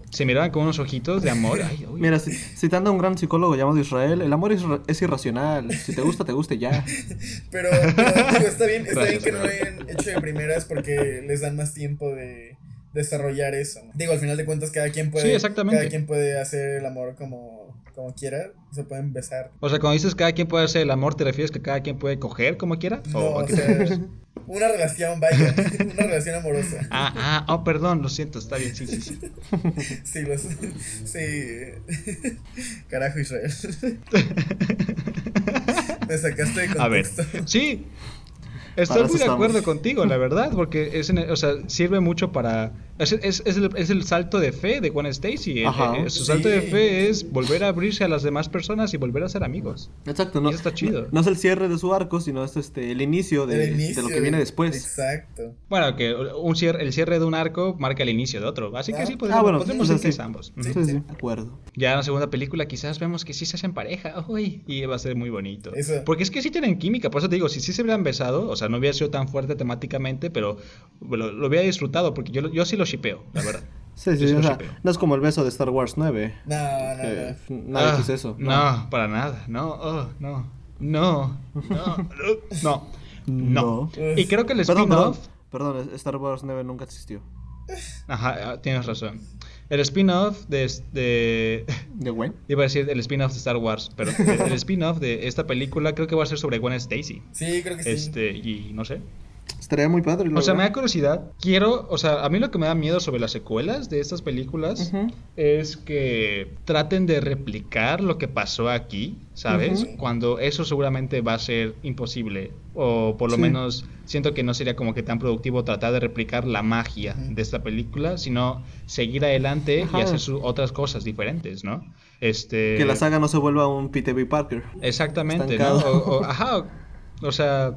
Se miraban con unos ojitos de amor. Ay, Mira, citando a un gran psicólogo llamado Israel, el amor es, es irracional. Si te gusta, te guste ya. (laughs) pero, pero está bien, está bien que no lo hayan hecho de primeras porque les dan más tiempo de desarrollar eso. Digo, al final de cuentas cada quien puede Sí, exactamente. cada quien puede hacer el amor como como quiera, se pueden besar. O sea, cuando dices cada quien puede hacer el amor, ¿te refieres que cada quien puede coger como quiera? No, ¿O o sea, (laughs) una relación, vaya, (laughs) una relación amorosa. Ah, ah, oh, perdón, lo siento, está bien, sí, sí, sí. (laughs) Sí, sí. Carajo, Israel. Me sacaste de contexto. A ver, sí. Estoy muy de acuerdo estamos. contigo, la verdad, porque es, o sea, sirve mucho para... Es, es- es el, es el salto de fe de Gwen Stacy. Eh, Ajá. eh, su salto de Sí. fe es volver a abrirse a las demás personas y volver a ser amigos. Exacto, no, Y está chido. no es el cierre de su arco, sino es este el inicio de, El inicio, de lo que viene después. Exacto. Bueno, que un cierre, el cierre de un arco marca el inicio de otro. Así que Ah. sí, podemos, Ah, bueno, podemos que sí. es ambos. Sí, sí, de acuerdo. Ya en la segunda película quizás vemos que sí se hacen pareja. Uy, y va a ser muy bonito. Eso. Porque es que sí tienen química. Por eso te digo, si sí se hubieran besado, o sea, no hubiera sido tan fuerte temáticamente, pero lo, lo hubiera disfrutado. Porque yo, yo sí lo shipeo, la verdad. (laughs) Sí, sí, sí o lo sea, no es como el beso de Star Wars 9. No, no, que no. nadie Ah, quiso eso. No, para nada. No, oh, no. No. No. No. (laughs) No. No. Y creo que el Perdón, perdón, spin-off. perdón, Star Wars 9 nunca existió. Ajá, ah, tienes razón. El spin-off de, de, (laughs) ¿De Gwen? Iba a decir el spin-off de Star Wars, pero el, el spin-off de esta película creo que va a ser sobre Gwen Stacy. Sí, creo que sí. Este, y no sé. Estaría muy padre. O sea, me da curiosidad. Quiero, o sea, a mí lo que me da miedo sobre las secuelas de estas películas es que traten de replicar lo que pasó aquí, ¿sabes? Cuando eso seguramente va a ser imposible. O por lo Sí. menos siento que no sería como que tan productivo tratar de replicar la magia de esta película, sino seguir adelante Ajá. y hacer otras cosas diferentes, ¿no? Este... Que la saga no se vuelva un PTB Parker. Exactamente, ¿no? O, o- ajá, o, o sea,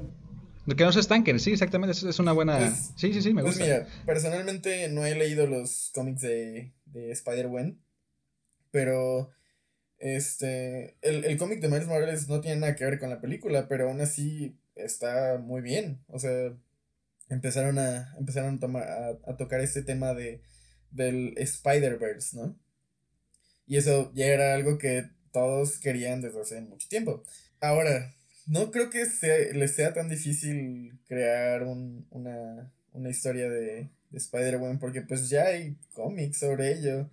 que no se estanquen, sí, exactamente, es, es una buena... Pues- sí, sí, sí, me Pues gusta. mira, personalmente no he leído los cómics de, de Spider-Gwen, pero este el, el cómic de Miles Morales no tiene nada que ver con la película, pero aún así está muy bien. O sea, empezaron a empezaron a, tomar, a, a tocar este tema de del Spider-Verse, ¿no? Y eso ya era algo que todos querían desde hace mucho tiempo. Ahora, no creo que sea- les sea tan difícil crear un- una, una historia de, de Spider-Man porque pues ya hay cómics sobre ello.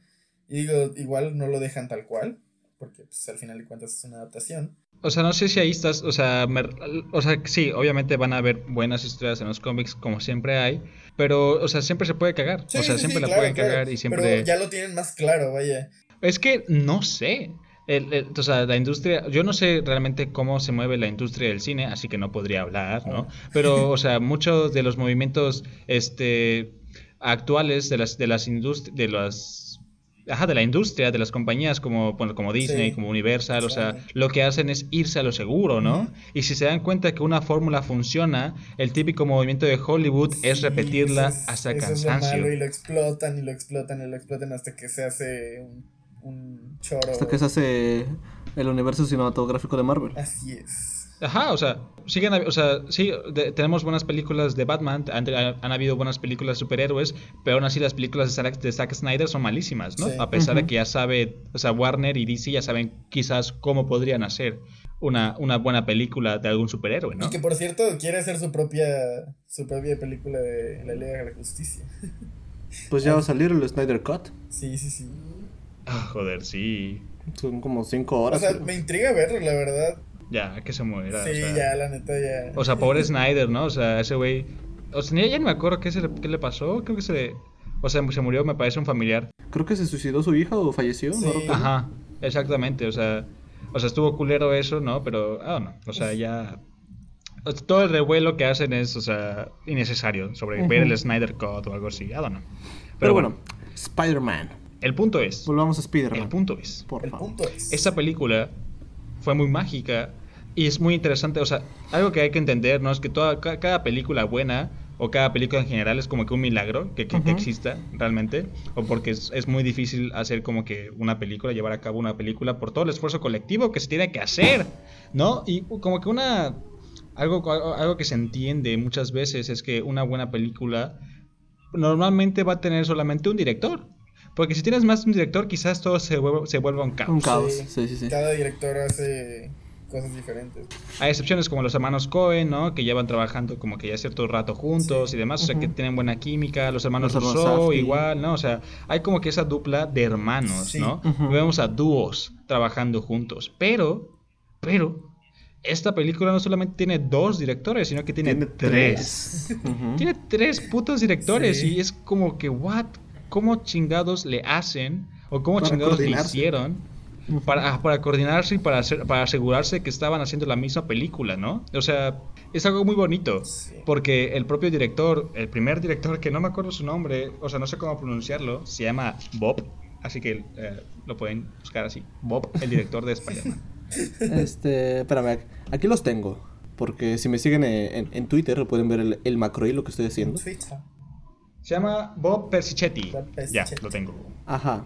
Y digo, igual no lo dejan tal cual, porque pues al final de cuentas es una adaptación. O sea, no sé si ahí estás, o sea, me- o sea, sí, obviamente van a haber buenas historias en los cómics como siempre hay, pero, o sea, siempre se puede cagar, Sí, o sea, sí, siempre sí, la claro, pueden claro, cagar y siempre... Pero ya lo tienen más claro, vaya. Es que no sé. El- el- o sea, la industria, yo no sé realmente cómo se mueve la industria del cine, así que no podría hablar, ¿no? Pero, (laughs) o sea, muchos de los movimientos, este, actuales de las, de las industrias, de las, ajá, de la industria, de las compañías como, bueno, como Disney, Sí. como Universal, o sea, lo que hacen es irse a lo seguro, ¿no? Y si se dan cuenta que una fórmula funciona, el típico movimiento de Hollywood es repetirla es- hasta eso es lo cansancio. malo, y lo explotan y lo explotan y lo explotan hasta que se hace un, un choro. Hasta que se hace el universo cinematográfico de Marvel. Así es. Ajá, o sea, siguen, o sea, sí, de- tenemos buenas películas de Batman, han, han habido buenas películas de superhéroes, pero aún así las películas de Zack, de Zack Snyder son malísimas, ¿no? Sí. A pesar de que ya sabe, o sea, Warner y DC ya saben quizás cómo podrían hacer una, una buena película de algún superhéroe, ¿no? Y que por cierto quiere hacer su propia su propia película de la Liga de la Justicia. Pues ya va a (laughs) salir el Snyder Cut. Sí, sí, sí. Ah, joder, sí. Son como 5 O horas. sea, pero- me intriga verlo, la verdad. Ya, que se muera. Sí, o sea, ya, la neta, ya. O sea, pobre Snyder, ¿no? O sea, ese güey. O sea, ya, ya no me acuerdo qué, se le, qué le pasó. Creo que se le. O sea, se murió, me parece un familiar. Creo que se suicidó su hija o falleció. Sí. no. Ajá, exactamente, o sea, o sea, estuvo culero eso, ¿no? Pero, ah, no, o sea, ya... o sea, todo el revuelo que hacen es, o sea, innecesario sobre ver el Snyder Cut o algo así, I don't know. Pero, Pero bueno, bueno, Spider-Man. El punto es, Volvamos a Spider-Man. el punto es, Por El favor. punto es. esta película fue muy mágica y es muy interesante, o sea, algo que hay que entender, ¿no? Es que toda, ca- cada película buena o cada película en general es como que un milagro que, que- exista realmente, o porque es, es muy difícil hacer como que una película, llevar a cabo una película por todo el esfuerzo colectivo que se tiene que hacer, ¿no? Y como que una... Algo, algo algo que se entiende muchas veces es que una buena película normalmente va a tener solamente un director. Porque si tienes más de un director, quizás todo se vuelva, se vuelva un caos. Un caos. Sí. Sí, sí, sí. Cada director hace cosas diferentes. Hay excepciones como los hermanos Cohen, ¿no? Que llevan trabajando como que ya cierto rato juntos y demás, o sea, que tienen buena química. Los hermanos Rousseau igual, ¿no? O sea, hay como que esa dupla de hermanos, ¿no? Vemos a dúos trabajando juntos, pero, pero, esta película no solamente tiene dos directores, sino que tiene, tres. (laughs) tiene tres putos directores y es como que, what? ¿Cómo chingados le hacen? ¿O cómo chingados le hicieron? Para, para, coordinarse y para, hacer, para asegurarse que estaban haciendo la misma película, ¿no? O sea, es algo muy bonito. Porque el propio director, el primer director, que no me acuerdo su nombre, o sea, no sé cómo pronunciarlo, se llama Bob. Así que eh, lo pueden buscar así. Bob, el director de Spider-Man. (laughs) Este, espérame, aquí los tengo. Porque si me siguen en, Twitter pueden ver el, el macro y lo que estoy haciendo. Se llama Bob Persichetti. Ya, lo tengo. Ajá.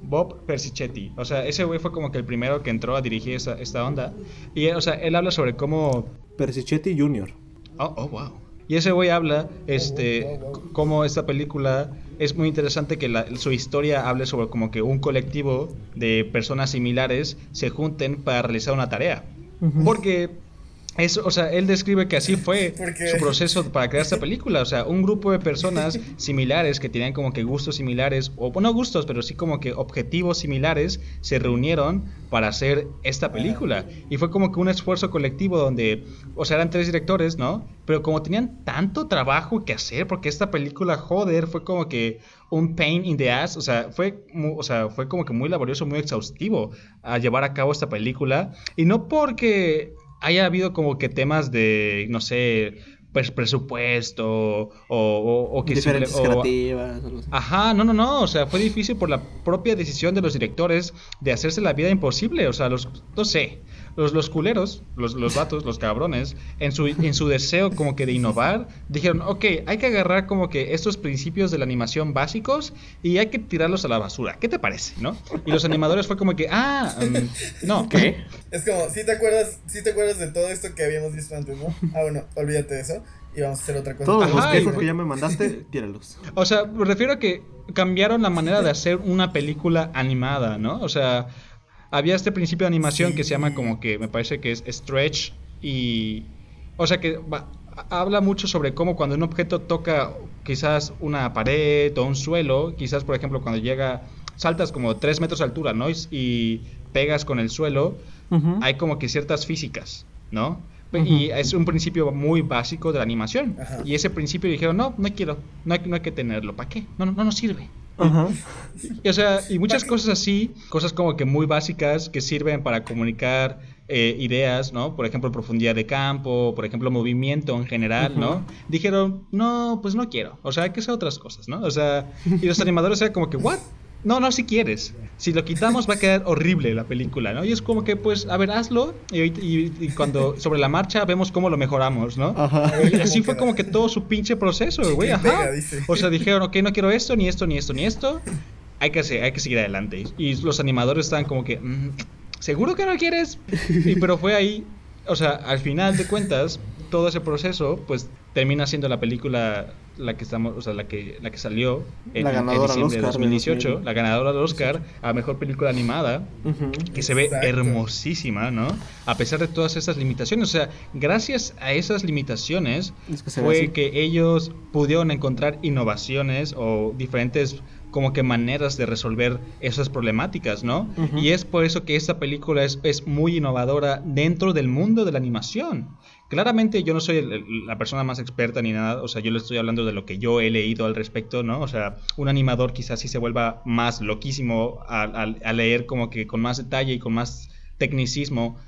Bob Persichetti. O sea, ese güey fue como que el primero que entró a dirigir esta, esta onda. Y, o sea, él habla sobre cómo... Persichetti Jr. Oh, oh, wow. Y ese güey habla, este, cómo esta película es muy interesante que su historia hable sobre como que un colectivo de personas similares se junten para realizar una tarea. Porque eso, o sea, él describe que así fue (laughs) su proceso para crear esta película. O sea, un grupo de personas (laughs) similares que tenían como que gustos similares, o no gustos, pero sí como que objetivos similares, se reunieron para hacer esta película. Y fue como que un esfuerzo colectivo donde, o sea, eran tres directores, ¿no? Pero como tenían tanto trabajo que hacer, porque esta película, joder, fue como que un pain in the ass, o sea, fue, o sea, fue como que muy laborioso, muy exhaustivo a llevar a cabo esta película. Y no porque haya habido como que temas de, no sé, pues presupuesto o, o, que diferentes creativas. Ajá, no, no, no, o sea, fue difícil por la propia decisión de los directores de hacerse la vida imposible, o sea, los, no sé, los, los culeros, los, los vatos, los cabrones, en su, en su deseo como que de innovar, dijeron, ok, hay que agarrar como que estos principios de la animación básicos y hay que tirarlos a la basura. ¿Qué te parece, no? Y los animadores fue como que, ah, um, no, ¿qué? Es como, si te acuerdas, si te acuerdas de todo esto que habíamos visto antes, ¿no? Ah, bueno, olvídate de eso y vamos a hacer otra cosa. Todos los que ya me mandaste, (laughs) tíralos. O sea, me refiero a que cambiaron la manera de hacer una película animada, ¿no? O sea, había este principio de animación que se llama como que me parece que es stretch y o sea que habla mucho sobre cómo cuando un objeto toca quizás una pared o un suelo, quizás por ejemplo cuando llega saltas como 3 metros de altura, ¿no? Y, pegas con el suelo, hay como que ciertas físicas, ¿no? Y es un principio muy básico de la animación. Y ese principio dijeron, no, no quiero, no hay, no hay que tenerlo, ¿para qué? No, no, no nos sirve. Y, o sea, y muchas cosas así, cosas como que muy básicas que sirven para comunicar eh, ideas, ¿no? Por ejemplo, profundidad de campo, por ejemplo, movimiento en general, ¿no? Dijeron, no, pues no quiero. O sea, hay que hacer otras cosas, ¿no? O sea, y los (laughs) animadores eran como que, ¿what? No, no, si quieres. Si lo quitamos va a quedar horrible la película, ¿no? Y es como que, pues, a ver, hazlo y, cuando (laughs) sobre la marcha vemos cómo lo mejoramos, ¿no? Ajá. Y así (laughs) fue como que todo su pinche proceso, güey, ajá. O sea, dijeron, ok, no quiero esto, ni esto, ni esto, ni esto. Hay que, hacer, hay que seguir adelante. Y los animadores estaban como que, mm, ¿seguro que no quieres? Y, pero fue ahí, o sea, al final de cuentas, todo ese proceso, pues termina siendo la película la que estamos, o sea, la que la que salió en, diciembre de 2018, la ganadora del Oscar a mejor película animada, que se ve hermosísima, ¿no? A pesar de todas esas limitaciones, o sea, gracias a esas limitaciones fue que ellos pudieron encontrar innovaciones o diferentes como que maneras de resolver esas problemáticas, ¿no? Y es por eso que esta película es, es muy innovadora dentro del mundo de la animación. Claramente yo no soy la persona más experta ni nada, o sea, yo le estoy hablando de lo que yo he leído al respecto, ¿no? O sea, un animador quizás sí se vuelva más loquísimo a, leer como que con más detalle y con más tecnicismo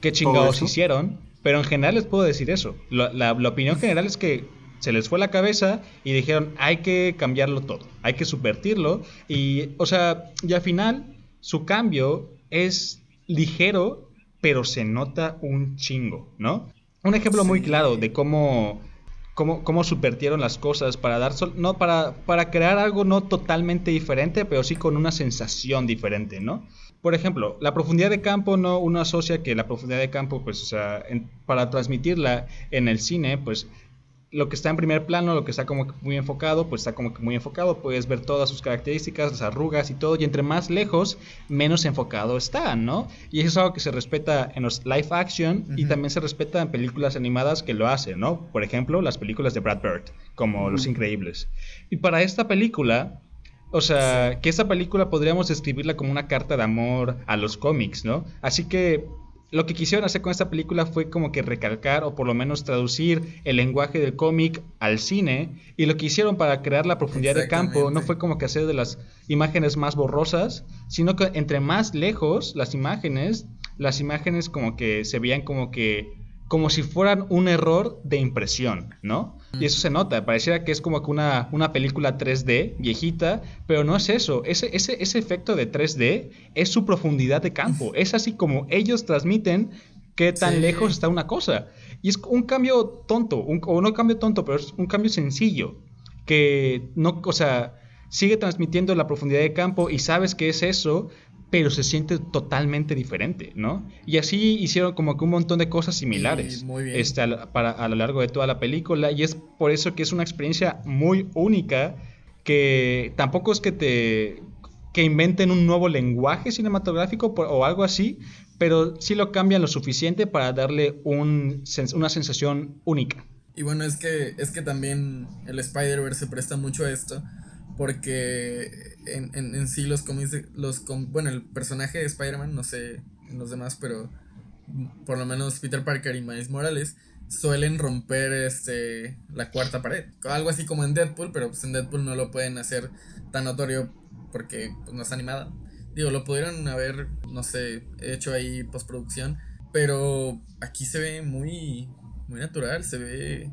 qué chingados hicieron, pero en general les puedo decir eso. La, opinión general es que se les fue la cabeza y dijeron, hay que cambiarlo todo, hay que subvertirlo y, o sea, y al final su cambio es ligero, pero se nota un chingo, ¿no? Un ejemplo muy claro de cómo, cómo, cómo, subvertieron las cosas para dar no para, para crear algo no totalmente diferente, pero sí con una sensación diferente, ¿no? Por ejemplo, la profundidad de campo no uno asocia que la profundidad de campo, pues, o sea, para transmitirla en el cine, pues lo que está en primer plano, lo que está como que muy enfocado, pues está como que muy enfocado, puedes ver todas sus características, las arrugas y todo, y entre más lejos, menos enfocado está, ¿no? Y eso es algo que se respeta en los live action y también se respeta en películas animadas que lo hacen, ¿no? Por ejemplo, las películas de Brad Bird, como Los Increíbles. Y para esta película, o sea, que esta película podríamos describirla como una carta de amor a los cómics, ¿no? Así que lo que quisieron hacer con esta película fue como que recalcar o por lo menos traducir el lenguaje del cómic al cine y lo que hicieron para crear la profundidad de campo no fue como que hacer de las imágenes más borrosas, sino que entre más lejos las imágenes, las imágenes como que se veían como que como si fueran un error de impresión, ¿no? Y eso se nota, pareciera que es como que una, una película 3D viejita, pero no es eso, ese, ese, ese efecto de 3D es su profundidad de campo, (laughs) es así como ellos transmiten qué tan lejos está una cosa. Y es un cambio tonto, un, o no cambio tonto, pero es un cambio sencillo, que no, o sea, sigue transmitiendo la profundidad de campo y sabes que es eso, pero se siente totalmente diferente, ¿no? Y así hicieron como que un montón de cosas similares Este, a, para, a lo largo de toda la película y es por eso que es una experiencia muy única que tampoco es que te que inventen un nuevo lenguaje cinematográfico o algo así, pero sí lo cambian lo suficiente para darle un, una sensación única. Y bueno, es que, es que también el Spider-Verse se presta mucho a esto, porque en, en, sí los cómics, los bueno, el personaje de Spider-Man, no sé en los demás, pero por lo menos Peter Parker y Miles Morales suelen romper este la cuarta pared. Algo así como en Deadpool, pero pues en Deadpool no lo pueden hacer tan notorio porque pues, no es animada. Digo, lo pudieron haber, no sé, hecho ahí postproducción, pero aquí se ve muy muy natural, se ve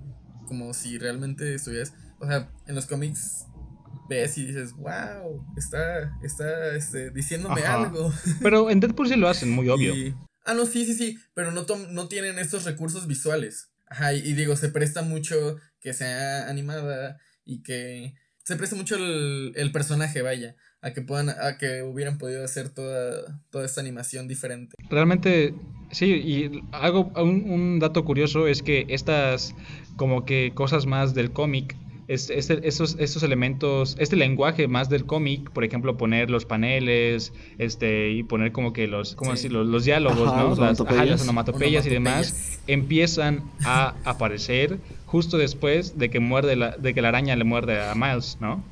como si realmente estuvieras, o sea, en los cómics ves y dices, wow, está, está este, diciéndome algo. (laughs) Pero en Deadpool sí lo hacen, muy obvio. ah, no, sí, sí, sí, pero no, no tienen estos recursos visuales. Ajá, y, digo, se presta mucho que sea animada y que se presta mucho el, el personaje, vaya, a que puedan, a que hubieran podido hacer toda, toda esta animación diferente. Realmente, sí, y algo, un, un dato curioso es que estas como que cosas más del cómic es, esos, esos elementos, este lenguaje más del cómic, por ejemplo, poner los paneles, este, y poner como que los, ¿cómo los, diálogos, ¿no? las, onomatopeyas, y demás, empiezan a aparecer justo después de que muerde la, de que la araña le muerde a Miles, ¿no?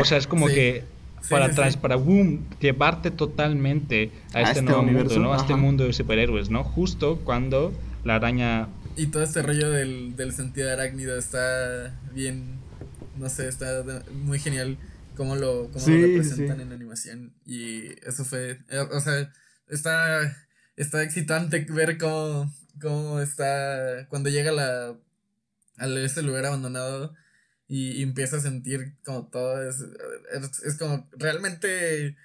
O sea, es como que para atrás, para boom, llevarte totalmente a, este, este, nuevo mundo, ¿no? A este mundo de superhéroes, ¿no? Justo cuando la araña y todo este rollo del, del sentido arácnido está bien, no sé, está muy genial cómo lo, cómo lo representan en animación. Y eso fue, eh, o sea, está, está excitante ver cómo, cómo está, cuando llega la, a ese lugar abandonado y, empieza a sentir como todo, es, es, como, realmente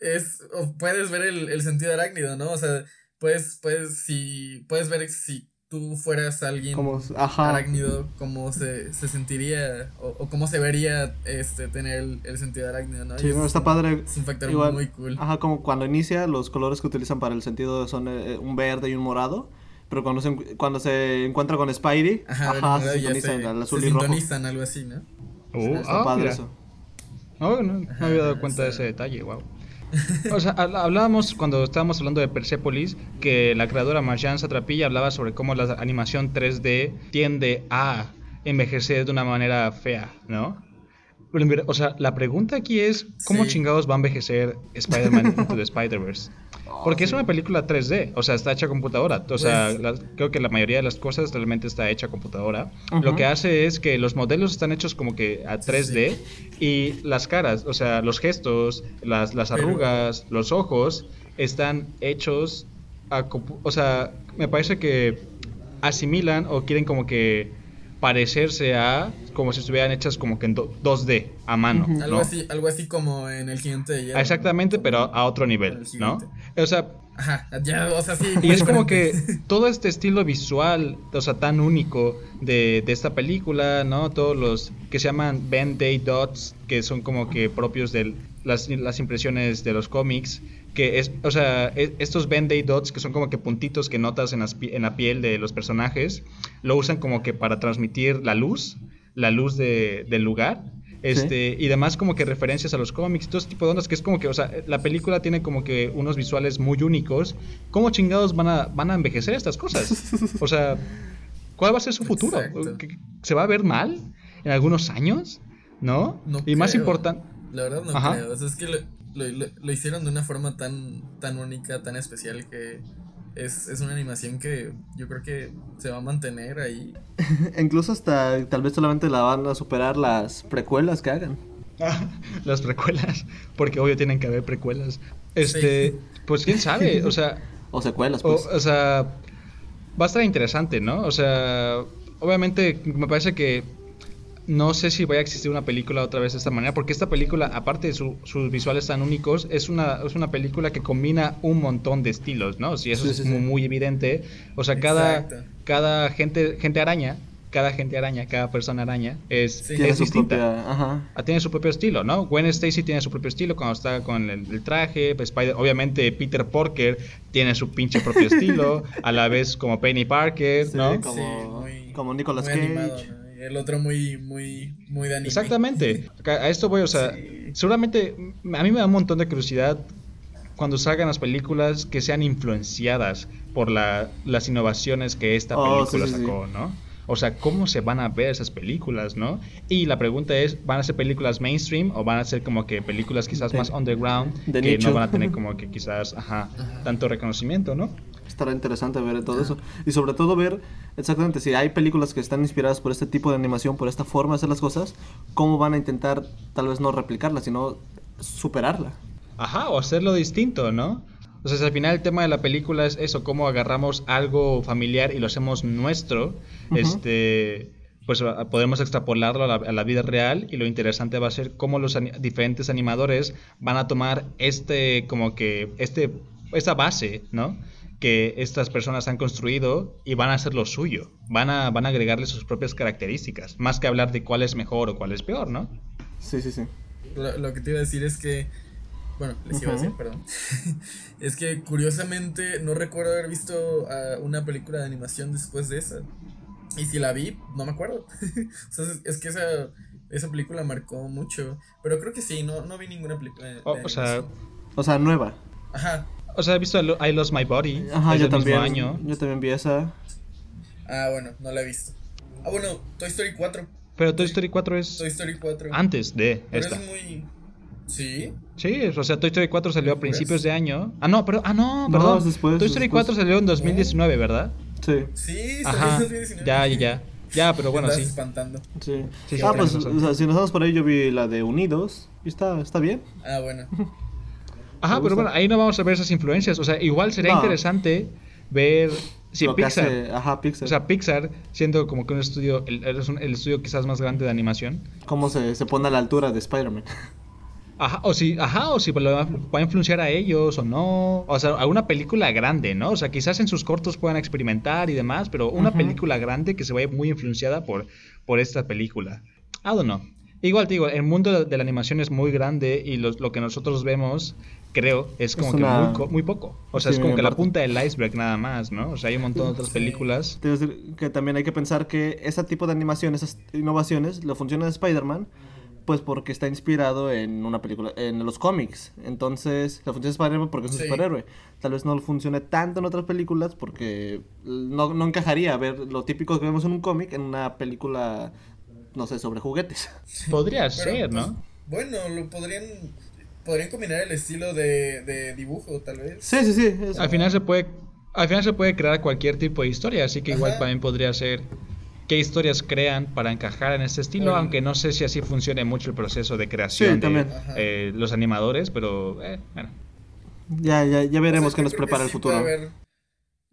es, puedes ver el, el sentido arácnido, ¿no? O sea, puedes, puedes, si, puedes ver si tú fueras alguien como, arácnido, cómo se, se sentiría o, cómo se vería este tener el, sentido arácnido, ¿no? Sí, está padre. Es un factor muy cool. Ajá, como cuando inicia, los colores que utilizan para el sentido son eh, un verde y un morado. Pero cuando se, cuando se encuentra con Spidey, ajá, se sintonizan el azul se y sintonizan, algo así, ¿no? Uh, está ah, padre eso. no, no me había dado cuenta de ese detalle, wow. O sea, hablábamos cuando estábamos hablando de Persepolis que la creadora Marjan Satrapilla hablaba sobre cómo la animación 3D tiende a envejecer de una manera fea, ¿no? O sea, la pregunta aquí es, ¿cómo chingados va a envejecer Spider-Man Into the Spider-Verse? Porque es una película 3D, o sea, está hecha a computadora. O sea, pues creo que la mayoría de las cosas realmente está hecha a computadora. Lo que hace es que los modelos están hechos como que a 3D y las caras, o sea, los gestos, las, las arrugas, los ojos, están hechos a... O sea, me parece que asimilan o quieren como que parecerse a como si estuvieran hechas como que en 2D a mano. algo, así, algo así como en el gigante de hierro. Exactamente, pero a otro nivel, ¿no? O sea, Ajá, ya, o sea, sí. Y es como que (laughs) todo este estilo visual, o sea, tan único de, de esta película, ¿no? Todos los que se llaman Band-Aid Dots, que son como que propios del, las, las impresiones de los cómics, que es, o sea, e- estos Band-Aid dots, que son como que puntitos que notas en, las en la piel de los personajes, lo usan como que para transmitir la luz, la luz de- del lugar. Este, y demás como que referencias a los cómics, todo ese tipo de ondas que es como que, o sea, la película tiene como que unos visuales muy únicos. ¿Cómo chingados van a, van a envejecer estas cosas? (laughs) O sea, ¿cuál va a ser su futuro? Exacto. ¿Que- ¿Se va a ver mal en algunos años? ¿No? No y más creo. importante... La verdad no Ajá. creo. O sea, es que lo, lo- hicieron de una forma tan, tan única, tan especial que es, es una animación que yo creo que se va a mantener ahí. (laughs) Incluso hasta tal vez solamente la van a superar las precuelas que hagan. (laughs) las precuelas, porque obvio tienen que haber precuelas. Este, Sí. pues quién sabe, o sea, (laughs) O secuelas, o, pues. o sea, va a estar interesante, ¿no? O sea, obviamente me parece que no sé si vaya a existir una película otra vez de esta manera, porque esta película, aparte de su- sus visuales tan únicos, es una, es una película que combina un montón de estilos, ¿no? Si eso Sí, es sí, muy, sí. muy evidente. O sea, cada, cada gente, gente araña, cada gente araña, cada persona araña es, Sí. es Tiene su distinta. propia. Ajá. Ah, tiene su propio estilo, ¿no? Gwen Stacy tiene su propio estilo cuando está con el, el traje. pues, Spider- obviamente Peter Parker tiene su pinche propio estilo. A la vez como Penny Parker, Sí, ¿no? como- como Nicolas muy Cage. animado, ¿no? El otro muy, muy, muy de anime. Exactamente. (laughs) A esto voy, o sea, Sí. seguramente a mí me da un montón de curiosidad cuando salgan las películas que sean influenciadas por la- las innovaciones que esta Oh, película sí, sí, sí. sacó, ¿no? O sea, ¿cómo se van a ver esas películas, no? Y la pregunta es, ¿van a ser películas mainstream o van a ser como que películas quizás De- más underground de que nicho. no van a tener (laughs) como que quizás, ajá, tanto reconocimiento, ¿no? Estará interesante ver todo eso. Y sobre todo ver exactamente si hay películas que están inspiradas por este tipo de animación, por esta forma de hacer las cosas, cómo van a intentar tal vez no replicarla, sino superarla. Ajá, o hacerlo distinto, ¿no? O sea, si al final el tema de la película es eso, cómo agarramos algo familiar y lo hacemos nuestro, este, pues podemos extrapolarlo a la, a la vida real y lo interesante va a ser cómo los ani- diferentes animadores van a tomar este, como que, este, esta base, ¿no? Que estas personas han construido y van a hacer lo suyo, van a, van a agregarle sus propias características, más que hablar de cuál es mejor o cuál es peor, ¿no? Sí, sí, sí. Lo, lo que te iba a decir es que. Bueno, les iba a decir, perdón. (laughs) es que curiosamente no recuerdo haber visto una película de animación después de esa. Y si la vi, no me acuerdo. o sea, es, es que esa, esa película marcó mucho. Pero creo que sí, no, no vi ninguna película de, de O, o sea. O sea, nueva. Ajá. O sea, he visto I Lost My Body, Ajá, yo también. año. Yo también vi esa. Ah, bueno, no la he visto. Ah, bueno, Toy Story 4. Pero Toy Story 4 es Toy Story 4. antes de Pero esta. es muy. Sí. Sí, o sea, Toy Story 4 salió a principios de año. Ah, no, pero ah no, No, perdón. es después, Toy Story después. 4 salió en 2019, ¿verdad? Sí. Sí, salió Ajá. en 2019. Ya, ya, ya. Ya, pero bueno, sí. espantando. Sí. Sí, ah, pues, o sea, si nos vamos por ahí, yo vi la de Unidos. Y está, está bien. Ah, bueno. (laughs) Ajá, pero bueno, ahí no vamos a ver esas influencias. O sea, igual sería No. interesante ver si Lo Pixar, hace- ajá, Pixar. o sea, Pixar siendo como que un estudio, el, el- el estudio quizás más grande de animación. Cómo se, se pone a la altura de Spider-Man. (laughs) Ajá, o si, ajá, o si va va a influenciar a ellos o no. O sea, alguna película grande, ¿no? O sea, quizás en sus cortos puedan experimentar y demás, pero una película grande que se vaya muy influenciada por, por esta película. I don't know. Igual te digo, el mundo de, de la animación es muy grande y los- lo que nosotros vemos, creo, es como Es que una- muy, co- muy poco. O sea, Sí, es como que la punta del iceberg nada más, ¿no? O sea, hay un montón de otras películas. A decir que también hay que pensar que ese tipo de animación, esas innovaciones, lo funciona de Spider-Man, pues porque está inspirado en una película, en los cómics. Entonces, lo funciona de Spider-Man porque es un Sí. superhéroe. Tal vez no funcione tanto en otras películas porque no, no encajaría ver lo típico que vemos en un cómic en una película, no sé, sobre juguetes. Podría Pero, ser, pues, ¿no? Bueno, lo podrían. Podrían combinar el estilo de, de dibujo, tal vez. Sí, sí, sí. Al final se puede, al final se puede crear cualquier tipo de historia, así que igual Ajá. también podría ser qué historias crean para encajar en este estilo, Bueno. aunque no sé si así funcione mucho el proceso de creación Sí, de eh, los animadores, pero eh, bueno. Ya, ya, ya veremos O sea, qué nos prepara el sí futuro. haber-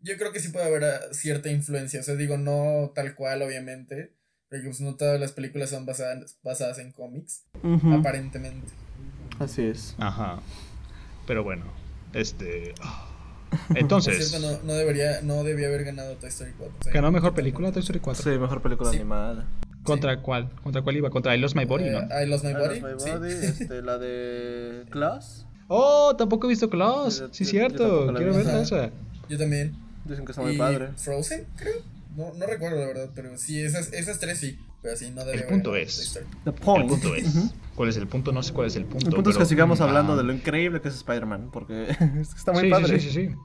yo creo que sí puede haber ah, cierta influencia. O sea, digo, no tal cual, obviamente. Porque pues, no todas las películas son basadas, basadas en cómics, aparentemente. Así es. Ajá. Pero bueno, este ah. Entonces (laughs) cierto, no, no debería, no debía haber ganado Toy Story 4. o sea, ganó mejor película Toy Story 4. Sí, mejor película Sí. animada. ¿Contra cuál? ¿Contra cuál iba? Contra I Lost My Body, ¿no? Eh, I Lost My I Body. Lost My sí. Body, (laughs) este, la de Klaus. Oh, tampoco he visto Klaus. Yo- Sí, yo- yo cierto. la Quiero Ajá. esa. Yo también. Dicen que está muy y padre. Frozen, creo. No, no recuerdo la verdad, pero sí, esas, esas tres sí. Pero sí, no debe El punto es- El punto es. ¿Cuál es el punto? No sé cuál es el punto. El punto es que sigamos Ah. hablando de lo increíble que es Spider-Man, porque (laughs) está muy sí, padre. Sí, sí, sí, sí.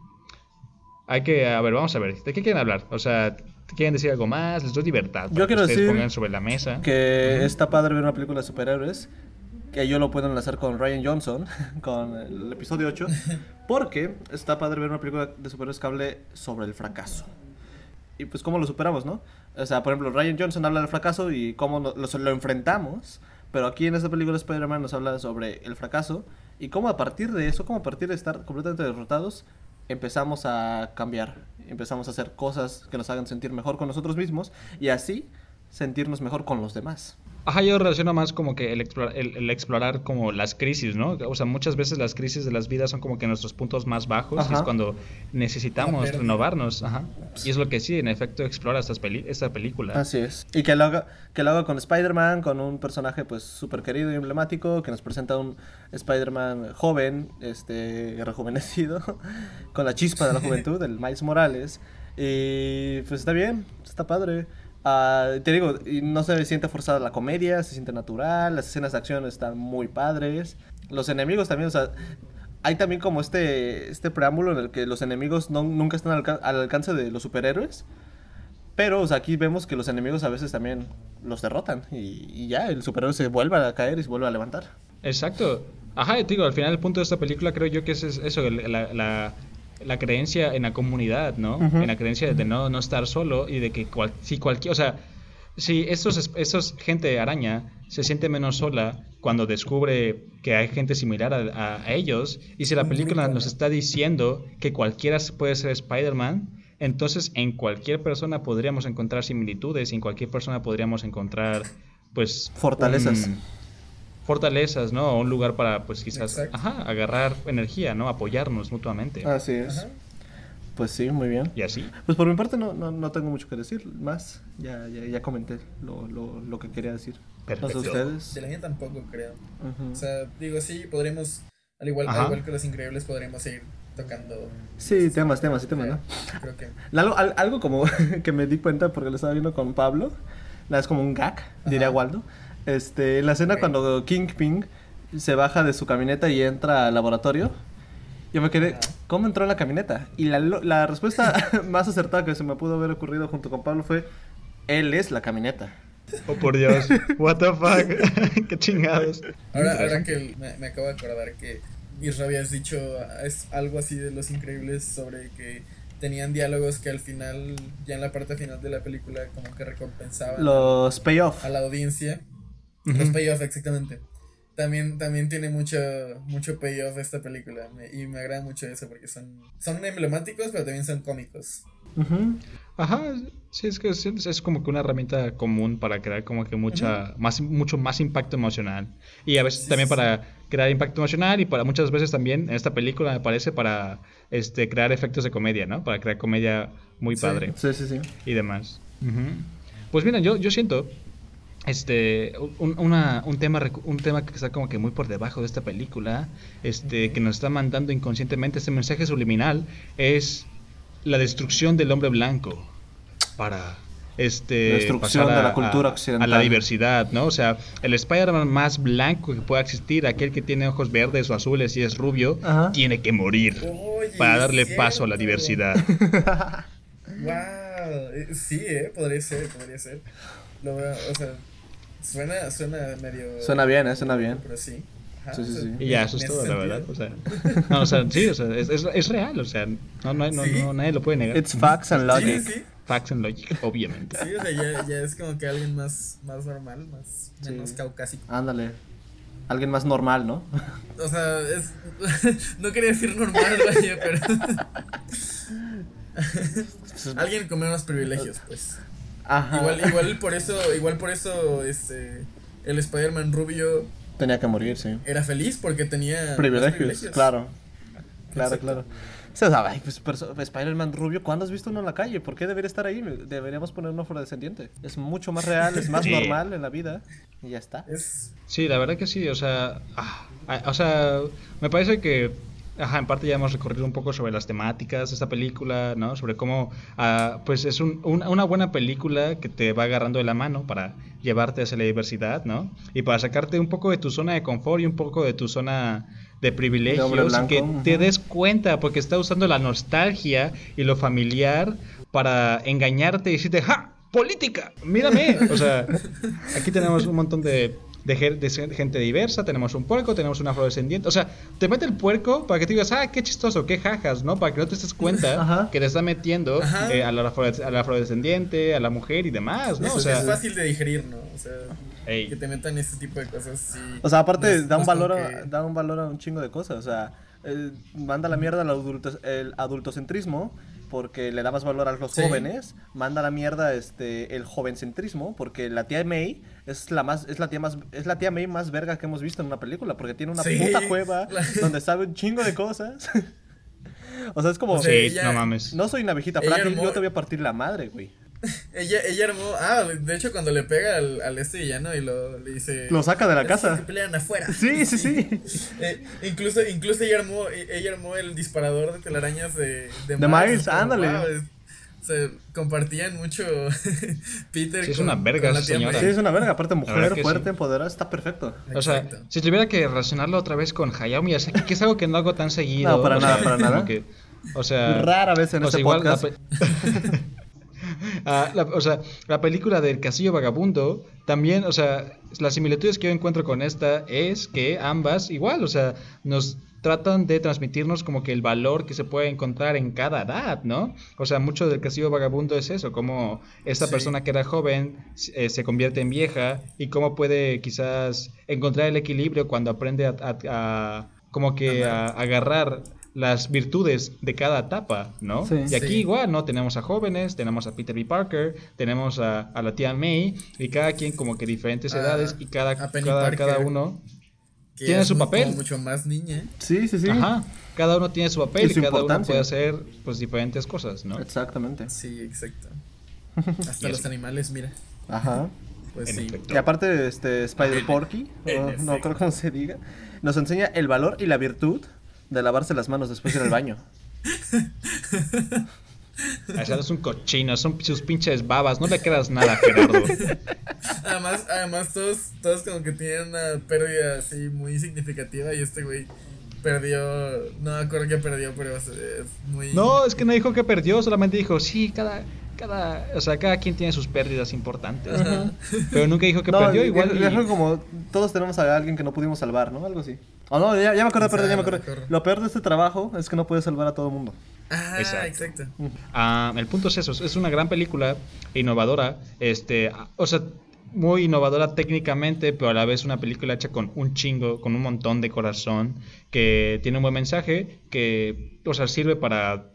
Hay que, a ver, vamos a ver. ¿De qué quieren hablar? O sea, ¿quieren decir algo más? Les doy libertad. para Yo quiero decir pongan sobre la mesa. Que está padre ver una película de superhéroes. Que yo lo puedo enlazar con Ryan Johnson, (laughs) con el episodio 8. (laughs) Porque está padre ver una película de superhéroes que hable sobre el fracaso. Y pues cómo lo superamos, ¿no? O sea, por ejemplo, Ryan Johnson habla del fracaso y cómo lo, lo- enfrentamos. Pero aquí en esta película de Spider-Man nos habla sobre el fracaso y cómo a partir de eso, cómo a partir de estar completamente derrotados, empezamos a cambiar. Empezamos a hacer cosas que nos hagan sentir mejor con nosotros mismos y así sentirnos mejor con los demás. Ajá, yo relaciono más como que el explorar, el, el explorar como las crisis, ¿no? O sea, muchas veces las crisis de las vidas son como que nuestros puntos más bajos y Ajá. es cuando necesitamos renovarnos. Ajá. Y es lo que sí, en efecto, explora estas peli esta película. Así es. Y que lo haga, que lo haga con Spider-Man, con un personaje pues súper querido y emblemático, que nos presenta un Spider-Man joven, este, rejuvenecido, (laughs) con la chispa de la juventud, el Miles Morales. Y pues está bien, está padre. Ah, te digo, no se siente forzada la comedia, se siente natural, las escenas de acción están muy padres. Los enemigos también, o sea, hay también como este, este preámbulo en el que los enemigos no, nunca están al, al alcance de los superhéroes. Pero o sea, aquí vemos que los enemigos a veces también los derrotan y, y ya, el superhéroe se vuelve a caer y se vuelve a levantar. Exacto. Ajá, te digo, al final el punto de esta película creo yo que es es eso, la, la, la creencia en la comunidad, ¿no? En la creencia de no, no estar solo y de que cual, si cualquier, o sea, si estos, estos gente araña se siente menos sola cuando descubre que hay gente similar a, a- a ellos y si la película nos ¿no? está diciendo que cualquiera puede ser Spider-Man, entonces en cualquier persona podríamos encontrar similitudes y en cualquier persona podríamos encontrar pues Fortalezas. un- fortalezas, ¿no? O un lugar para, pues quizás, ajá, agarrar energía, ¿no? Apoyarnos mutuamente. Así es. Ajá. Pues sí, muy bien. Y así. Pues por mi parte no, no, no tengo mucho que decir más. Ya, ya, ya comenté lo, lo, lo que quería decir. Perfecto. Ustedes. De la mía tampoco, creo. Ujú. O sea, digo, sí, podremos, al igual, al igual que Los Increíbles, podríamos seguir tocando. Sí, temas, temas, sí, temas, ¿no? Creo que. (laughs) Algo, al- algo como (laughs) que me di cuenta porque lo estaba viendo con Pablo. Es como un gag, diría Ajá. Waldo. Este, en la escena Ok. cuando Kingpin se baja de su camioneta y entra al laboratorio. Yo me quedé. ¿cómo entró a la camioneta? Y la, la respuesta (laughs) más acertada que se me pudo haber ocurrido junto con Pablo fue, él es la camioneta. Oh, por Dios. What the fuck. (laughs) Qué chingados. Ahora, ahora que me, me acabo de acordar que Isra habías dicho es algo así de Los Increíbles sobre que tenían diálogos que al final, ya en la parte final de la película, como que recompensaban Los payoff. a la audiencia. Los payoff, exactamente. También, también tiene mucho, mucho payoff esta película. me- y me agrada mucho eso porque son, son emblemáticos, pero también son cómicos. Ajá, sí, es que es, es como que una herramienta común para crear como que mucha, más, mucho más impacto emocional. Y a veces Sí, también sí, para crear impacto emocional y para muchas veces también en esta película me parece para este crear efectos de comedia, ¿no? Para crear comedia muy Sí. padre Sí, sí, sí. y demás. Pues mira, yo, yo siento este un, una- un tema un tema que está como que muy por debajo de esta película, este que nos está mandando inconscientemente este mensaje subliminal es la destrucción del hombre blanco para este La destrucción pasar de la cultura a occidental. la diversidad, ¿no? O sea, el Spider-Man más blanco que pueda existir, aquel que tiene ojos verdes o azules y es rubio, Ajá. tiene que morir Oye, para darle paso a la diversidad. (laughs) Wow, eh, sí, eh, podría ser, podría ser. Lo veo, o sea, suena, suena medio. Suena bien, eh, suena bien. Pero sí. Ajá, Sí, sí, sí. Y ya, eso es todo, la verdad. O sea, (laughs) no, o sea, sí, o sea, es, es, es real, o sea, no, no, no, Sí. no, nadie lo puede negar. It's facts and logic. sí, sí. Facts and logic, obviamente. Sí, o sea, ya, ya es como que alguien más, más normal, más Sí. menos caucásico. Ándale. Alguien más normal, ¿no? (laughs) O sea, es. (laughs) no quería decir normal, vaya, pero. alguien con menos privilegios, pues. Ajá. Igual, igual por eso, igual por eso, este. El Spider-Man rubio Tenía que morir, sí. era feliz porque tenía Privilegios, claro. claro, claro. O sea, ay, pues, Spider-Man rubio, ¿cuándo has visto uno en la calle? ¿Por qué debería estar ahí? Deberíamos poner uno afrodescendiente. Es mucho más real, es más Sí. normal en la vida. Y ya está. Es, Sí, la verdad que sí, o sea, ah, ah, o sea, me parece que, ajá, en parte ya hemos recorrido un poco sobre las temáticas de esta película, ¿no? Sobre cómo, ah, pues es un- un- una buena película que te va agarrando de la mano para llevarte hacia la diversidad, ¿no? Y para sacarte un poco de tu zona de confort y un poco de tu zona de privilegios blanco, que te des cuenta porque está usando la nostalgia y lo familiar para engañarte y decirte, ¡ja! ¡Política! ¡Mírame! O sea, aquí tenemos un montón de, de, gen- de gen- gente diversa, tenemos un puerco, tenemos un afrodescendiente. O sea, te mete el puerco para que te digas, ah, qué chistoso, qué jajas, ¿no? Para que no te des cuenta (laughs) Ajá. que te está metiendo eh, al, afro- al afrodescendiente, a la mujer y demás, ¿no? es, O sea, es fácil de digerir, ¿no? O sea, Ey. que te metan este tipo de cosas, sí. O sea, aparte No es- da un valor a, que- da un valor a un chingo de cosas, o sea, eh, manda la mierda el, adulto, el adultocentrismo porque le da más valor a los Sí. jóvenes, manda a la mierda este el jovencentrismo porque la tía May es la más es la tía más es la tía May más verga que hemos visto en una película porque tiene una Sí. puta cueva (laughs) donde sabe un chingo de cosas. (laughs) o sea, es como O sea, sí, ella- no mames. no soy una viejita frágil, armó- yo te voy a partir la madre, güey. (laughs) Ella, ella armó. Ah, de hecho, cuando le pega al, al este villano y lo, le dice. Lo saca de la "Estos casa". que pelean afuera. Sí, sí, sí. Eh, incluso, incluso ella armó, ella armó el disparador de telarañas de, de, De Miles, ándale. wow, es- o sea, compartían mucho (laughs) Peter. Sí, es con- una verga con la esa tía señora. Sí, es una verga, aparte mujer fuerte, sí. empoderada, está perfecto. O sea, Exacto. si tuviera que relacionarlo otra vez con Hayao Miyazaki, que es algo que no hago tan seguido. No, para o nada, sea, para nada. que- o sea, Rara vez en o sea, este podcast. (laughs) Ah, la- o sea, la película del Castillo Vagabundo, también, o sea, las similitudes que yo encuentro con esta es que ambas, igual, o sea, nos tratan de transmitirnos como que el valor que se puede encontrar en cada edad, ¿no? O sea, mucho del Castillo Vagabundo es eso, como esta Sí. persona que era joven eh, se convierte en vieja y cómo puede quizás encontrar el equilibrio cuando aprende a, a- a- como que a, agarrar las virtudes de cada etapa, ¿no? Sí. Y aquí Sí. igual, ¿no? Tenemos a jóvenes, tenemos a Peter B. Parker, tenemos a, a la tía May, y cada quien como que diferentes A- edades, y cada, cada, cada uno, tiene su papel. mucho más niña. Sí, sí, sí. ajá, cada uno tiene su papel Y su y, cada uno puede hacer pues diferentes cosas, ¿no? Exactamente. Sí, exacto. (laughs) Hasta los animales, mira. Ajá. Pues En sí. efecto. Y aparte, este Spider En- Porky, (laughs) en no creo cómo se diga, nos enseña el valor y la virtud de lavarse las manos después de ir al baño. (laughs) Sea, es un cochino, son sus pinches babas, no le creas nada, Gerardo. (laughs) Además, además todos, todos como que tienen una pérdida así muy significativa y este güey perdió, no me acuerdo qué perdió, pero es, es muy... No, es que no dijo que perdió, solamente dijo, sí, cada, cada, o sea, cada quien tiene sus pérdidas importantes, ¿no? Pero nunca dijo que (laughs) no, perdió, igual. y- como todos tenemos a alguien que no pudimos salvar, ¿no? Algo así. Oh, no, ya, ya me acuerdo, O sea, perdón, ya me acuerdo. Lo peor de este trabajo es que no puedes salvar a todo el mundo. Ah, Exacto. exacto. Ah, el punto es eso, es una gran película innovadora, este, o sea, muy innovadora técnicamente, pero a la vez una película hecha con un chingo, con un montón de corazón, que tiene un buen mensaje, que, o sea, sirve para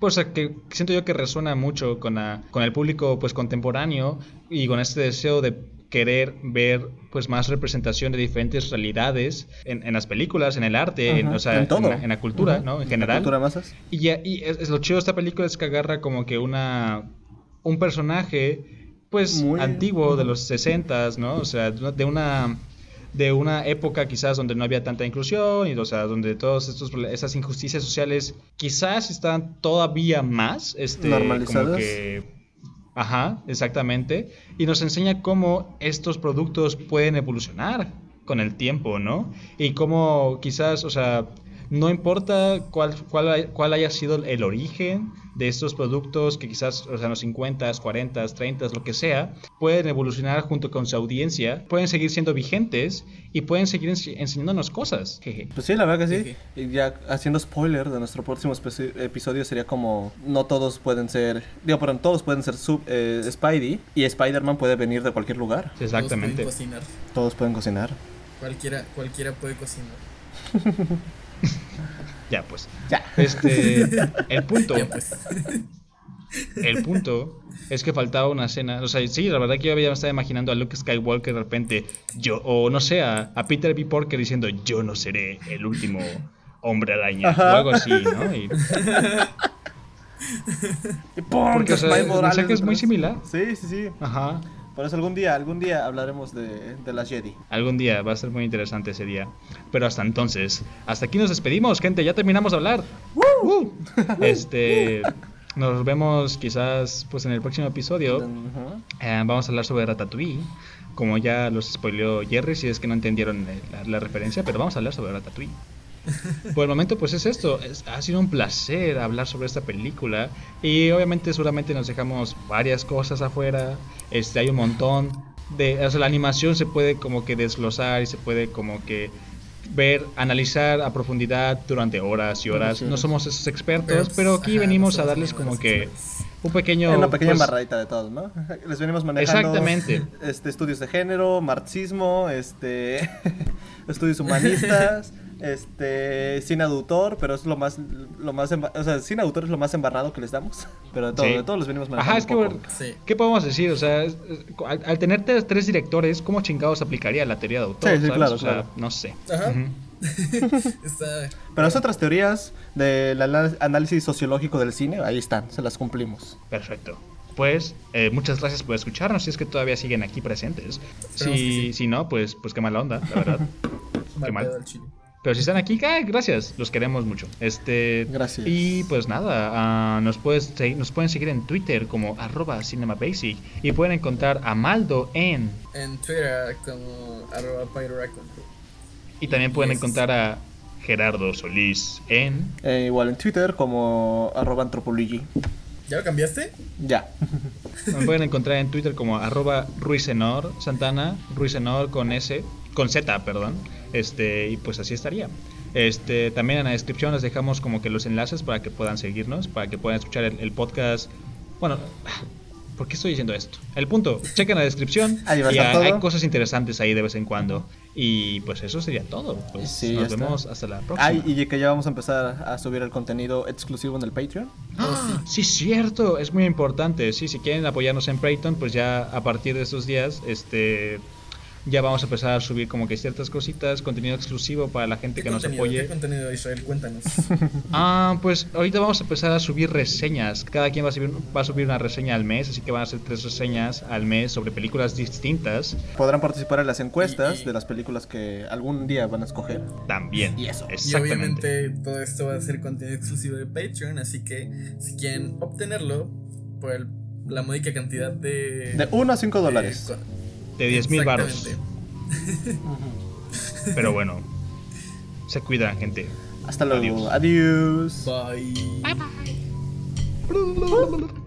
pues que siento yo que resuena mucho con, la- con el público pues contemporáneo y con este deseo de querer ver pues más representación de diferentes realidades en, en las películas, en el arte, en, Ajá, o sea, en todo. la, en la cultura. ¿no? En La general. cultura masas. Y, ya, y es, es lo chido de esta película es que agarra como que una un personaje pues Muy- antiguo de los 60 ¿no? O sea, de una de una época quizás donde no había tanta inclusión y o sea, donde todas estos esas injusticias sociales quizás están todavía más este como que Ajá, exactamente. Y nos enseña cómo estos productos pueden evolucionar con el tiempo, ¿no? Y cómo quizás, o sea, no importa cuál, cuál, cuál haya sido el origen de estos productos que quizás, o sea, en los 50, 40, 30, lo que sea, pueden evolucionar junto con su audiencia, pueden seguir siendo vigentes y pueden seguir ense- enseñándonos cosas. Jeje. Pues sí, la verdad que sí. Sí, Y ya haciendo spoiler de nuestro próximo episodio sería como no todos pueden ser, digo, perdón, todos pueden ser sub, eh, Spidey y Spider-Man puede venir de cualquier lugar. Exactamente. Todos pueden cocinar. Todos pueden cocinar. Cualquiera, cualquiera puede cocinar. (laughs) (laughs) Ya, pues. Ya. Este, (laughs) el punto. Ya, pues. El punto es que faltaba una escena. O sea, sí, la verdad que yo había estado imaginando a Luke Skywalker de repente, yo, o no sé, a, a Peter B. Parker diciendo, yo no seré el último Hombre Araña o algo así, ¿no? Y, porque o sea, es muy similar. Sí, sí, sí. Ajá. Por eso algún día, algún día hablaremos de, de las Jedi. Algún día va a ser muy interesante ese día. Pero hasta entonces, hasta aquí nos despedimos, gente. Ya terminamos de hablar. ¡Woo! (laughs) Este, nos vemos quizás pues en el próximo episodio. Ujú. Eh, vamos a hablar sobre Ratatouille. Como ya los spoileó Jerry, si es que no entendieron eh, la, la referencia, pero vamos a hablar sobre Ratatouille. (laughs) Por el momento, pues es esto. Es- ha sido un placer hablar sobre esta película. Y obviamente, seguramente nos dejamos varias cosas afuera. Este, hay un montón de. O sea, la animación se puede como que desglosar y se puede como que ver, analizar a profundidad durante horas y horas. No somos esos expertos, pero aquí venimos a darles como que un pequeño. una pequeña pues, embarradita de todo, ¿no? (laughs) Les venimos manejando Exactamente. este estudios de género, marxismo, este (laughs) estudios humanistas, este cine autor, pero es lo más lo más o sea, cine autor es lo más embarrado que les damos, (laughs) pero de todo, Sí. de todos los venimos manejando. Ajá, es que un poco. bueno, Sí. ¿Qué podemos decir? O sea, es- es- al, al tener tres, tres directores, ¿cómo chingados aplicaría la teoría de autor? Sí, sí, ¿sabes? claro, O sea, claro. no sé. Ajá. (laughs) Pero las otras teorías del análisis sociológico del cine, ahí están, se las cumplimos. Perfecto. Pues eh, muchas gracias por escucharnos, si es que todavía siguen aquí presentes. Si, sí. si no, pues, pues qué mala onda, la verdad. (laughs) Mal mal. Pero si están aquí, ah, gracias, los queremos mucho. Este, Gracias. Y pues nada, ah, nos, puedes, nos pueden seguir en Twitter como arroba cinemabasic y pueden encontrar a Maldo en... En Twitter como arroba. Y también pueden Yes. encontrar a Gerardo Solís en... Eh, igual en Twitter como arroba antropology. ¿Ya lo cambiaste? Ya. (laughs) Me pueden encontrar en Twitter como arroba Ruisenor Santana, Ruisenor con S, con Z, perdón. Este, y pues así estaría. Este, también en la descripción les dejamos como que los enlaces para que puedan seguirnos, para que puedan escuchar el, el podcast. Bueno, ¿por qué estoy diciendo esto? El punto, chequen la descripción (laughs) Ahí va a y hay, cosas interesantes ahí de vez en cuando. Y pues eso sería todo. Pues Sí, nos está. vemos hasta la próxima. Ay, y que ya vamos a empezar a subir el contenido exclusivo en el Patreon. Ah, sí, cierto, es muy importante. Sí, si quieren apoyarnos en Prayton, pues ya a partir de estos días, este, ya vamos a empezar a subir como que ciertas cositas, contenido exclusivo para la gente ¿Qué que nos contenido? ¿Qué apoye. contenido Israel? Cuéntanos. (laughs) Ah, pues ahorita vamos a empezar a subir reseñas. Cada quien va a subir, va a subir una reseña al mes, así que van a ser tres reseñas al mes sobre películas distintas. Podrán participar en las encuestas Y- y- de las películas que algún día van a escoger. También. Y eso. Y Exactamente. obviamente todo esto va a ser contenido exclusivo de Patreon, así que si quieren obtenerlo por el- la módica cantidad de... De 1 a 5 dólares. De co- De 10 mil varos. Exactamente. Pero (laughs) bueno, se cuidan, gente. Hasta luego. Adiós. Adiós. Bye.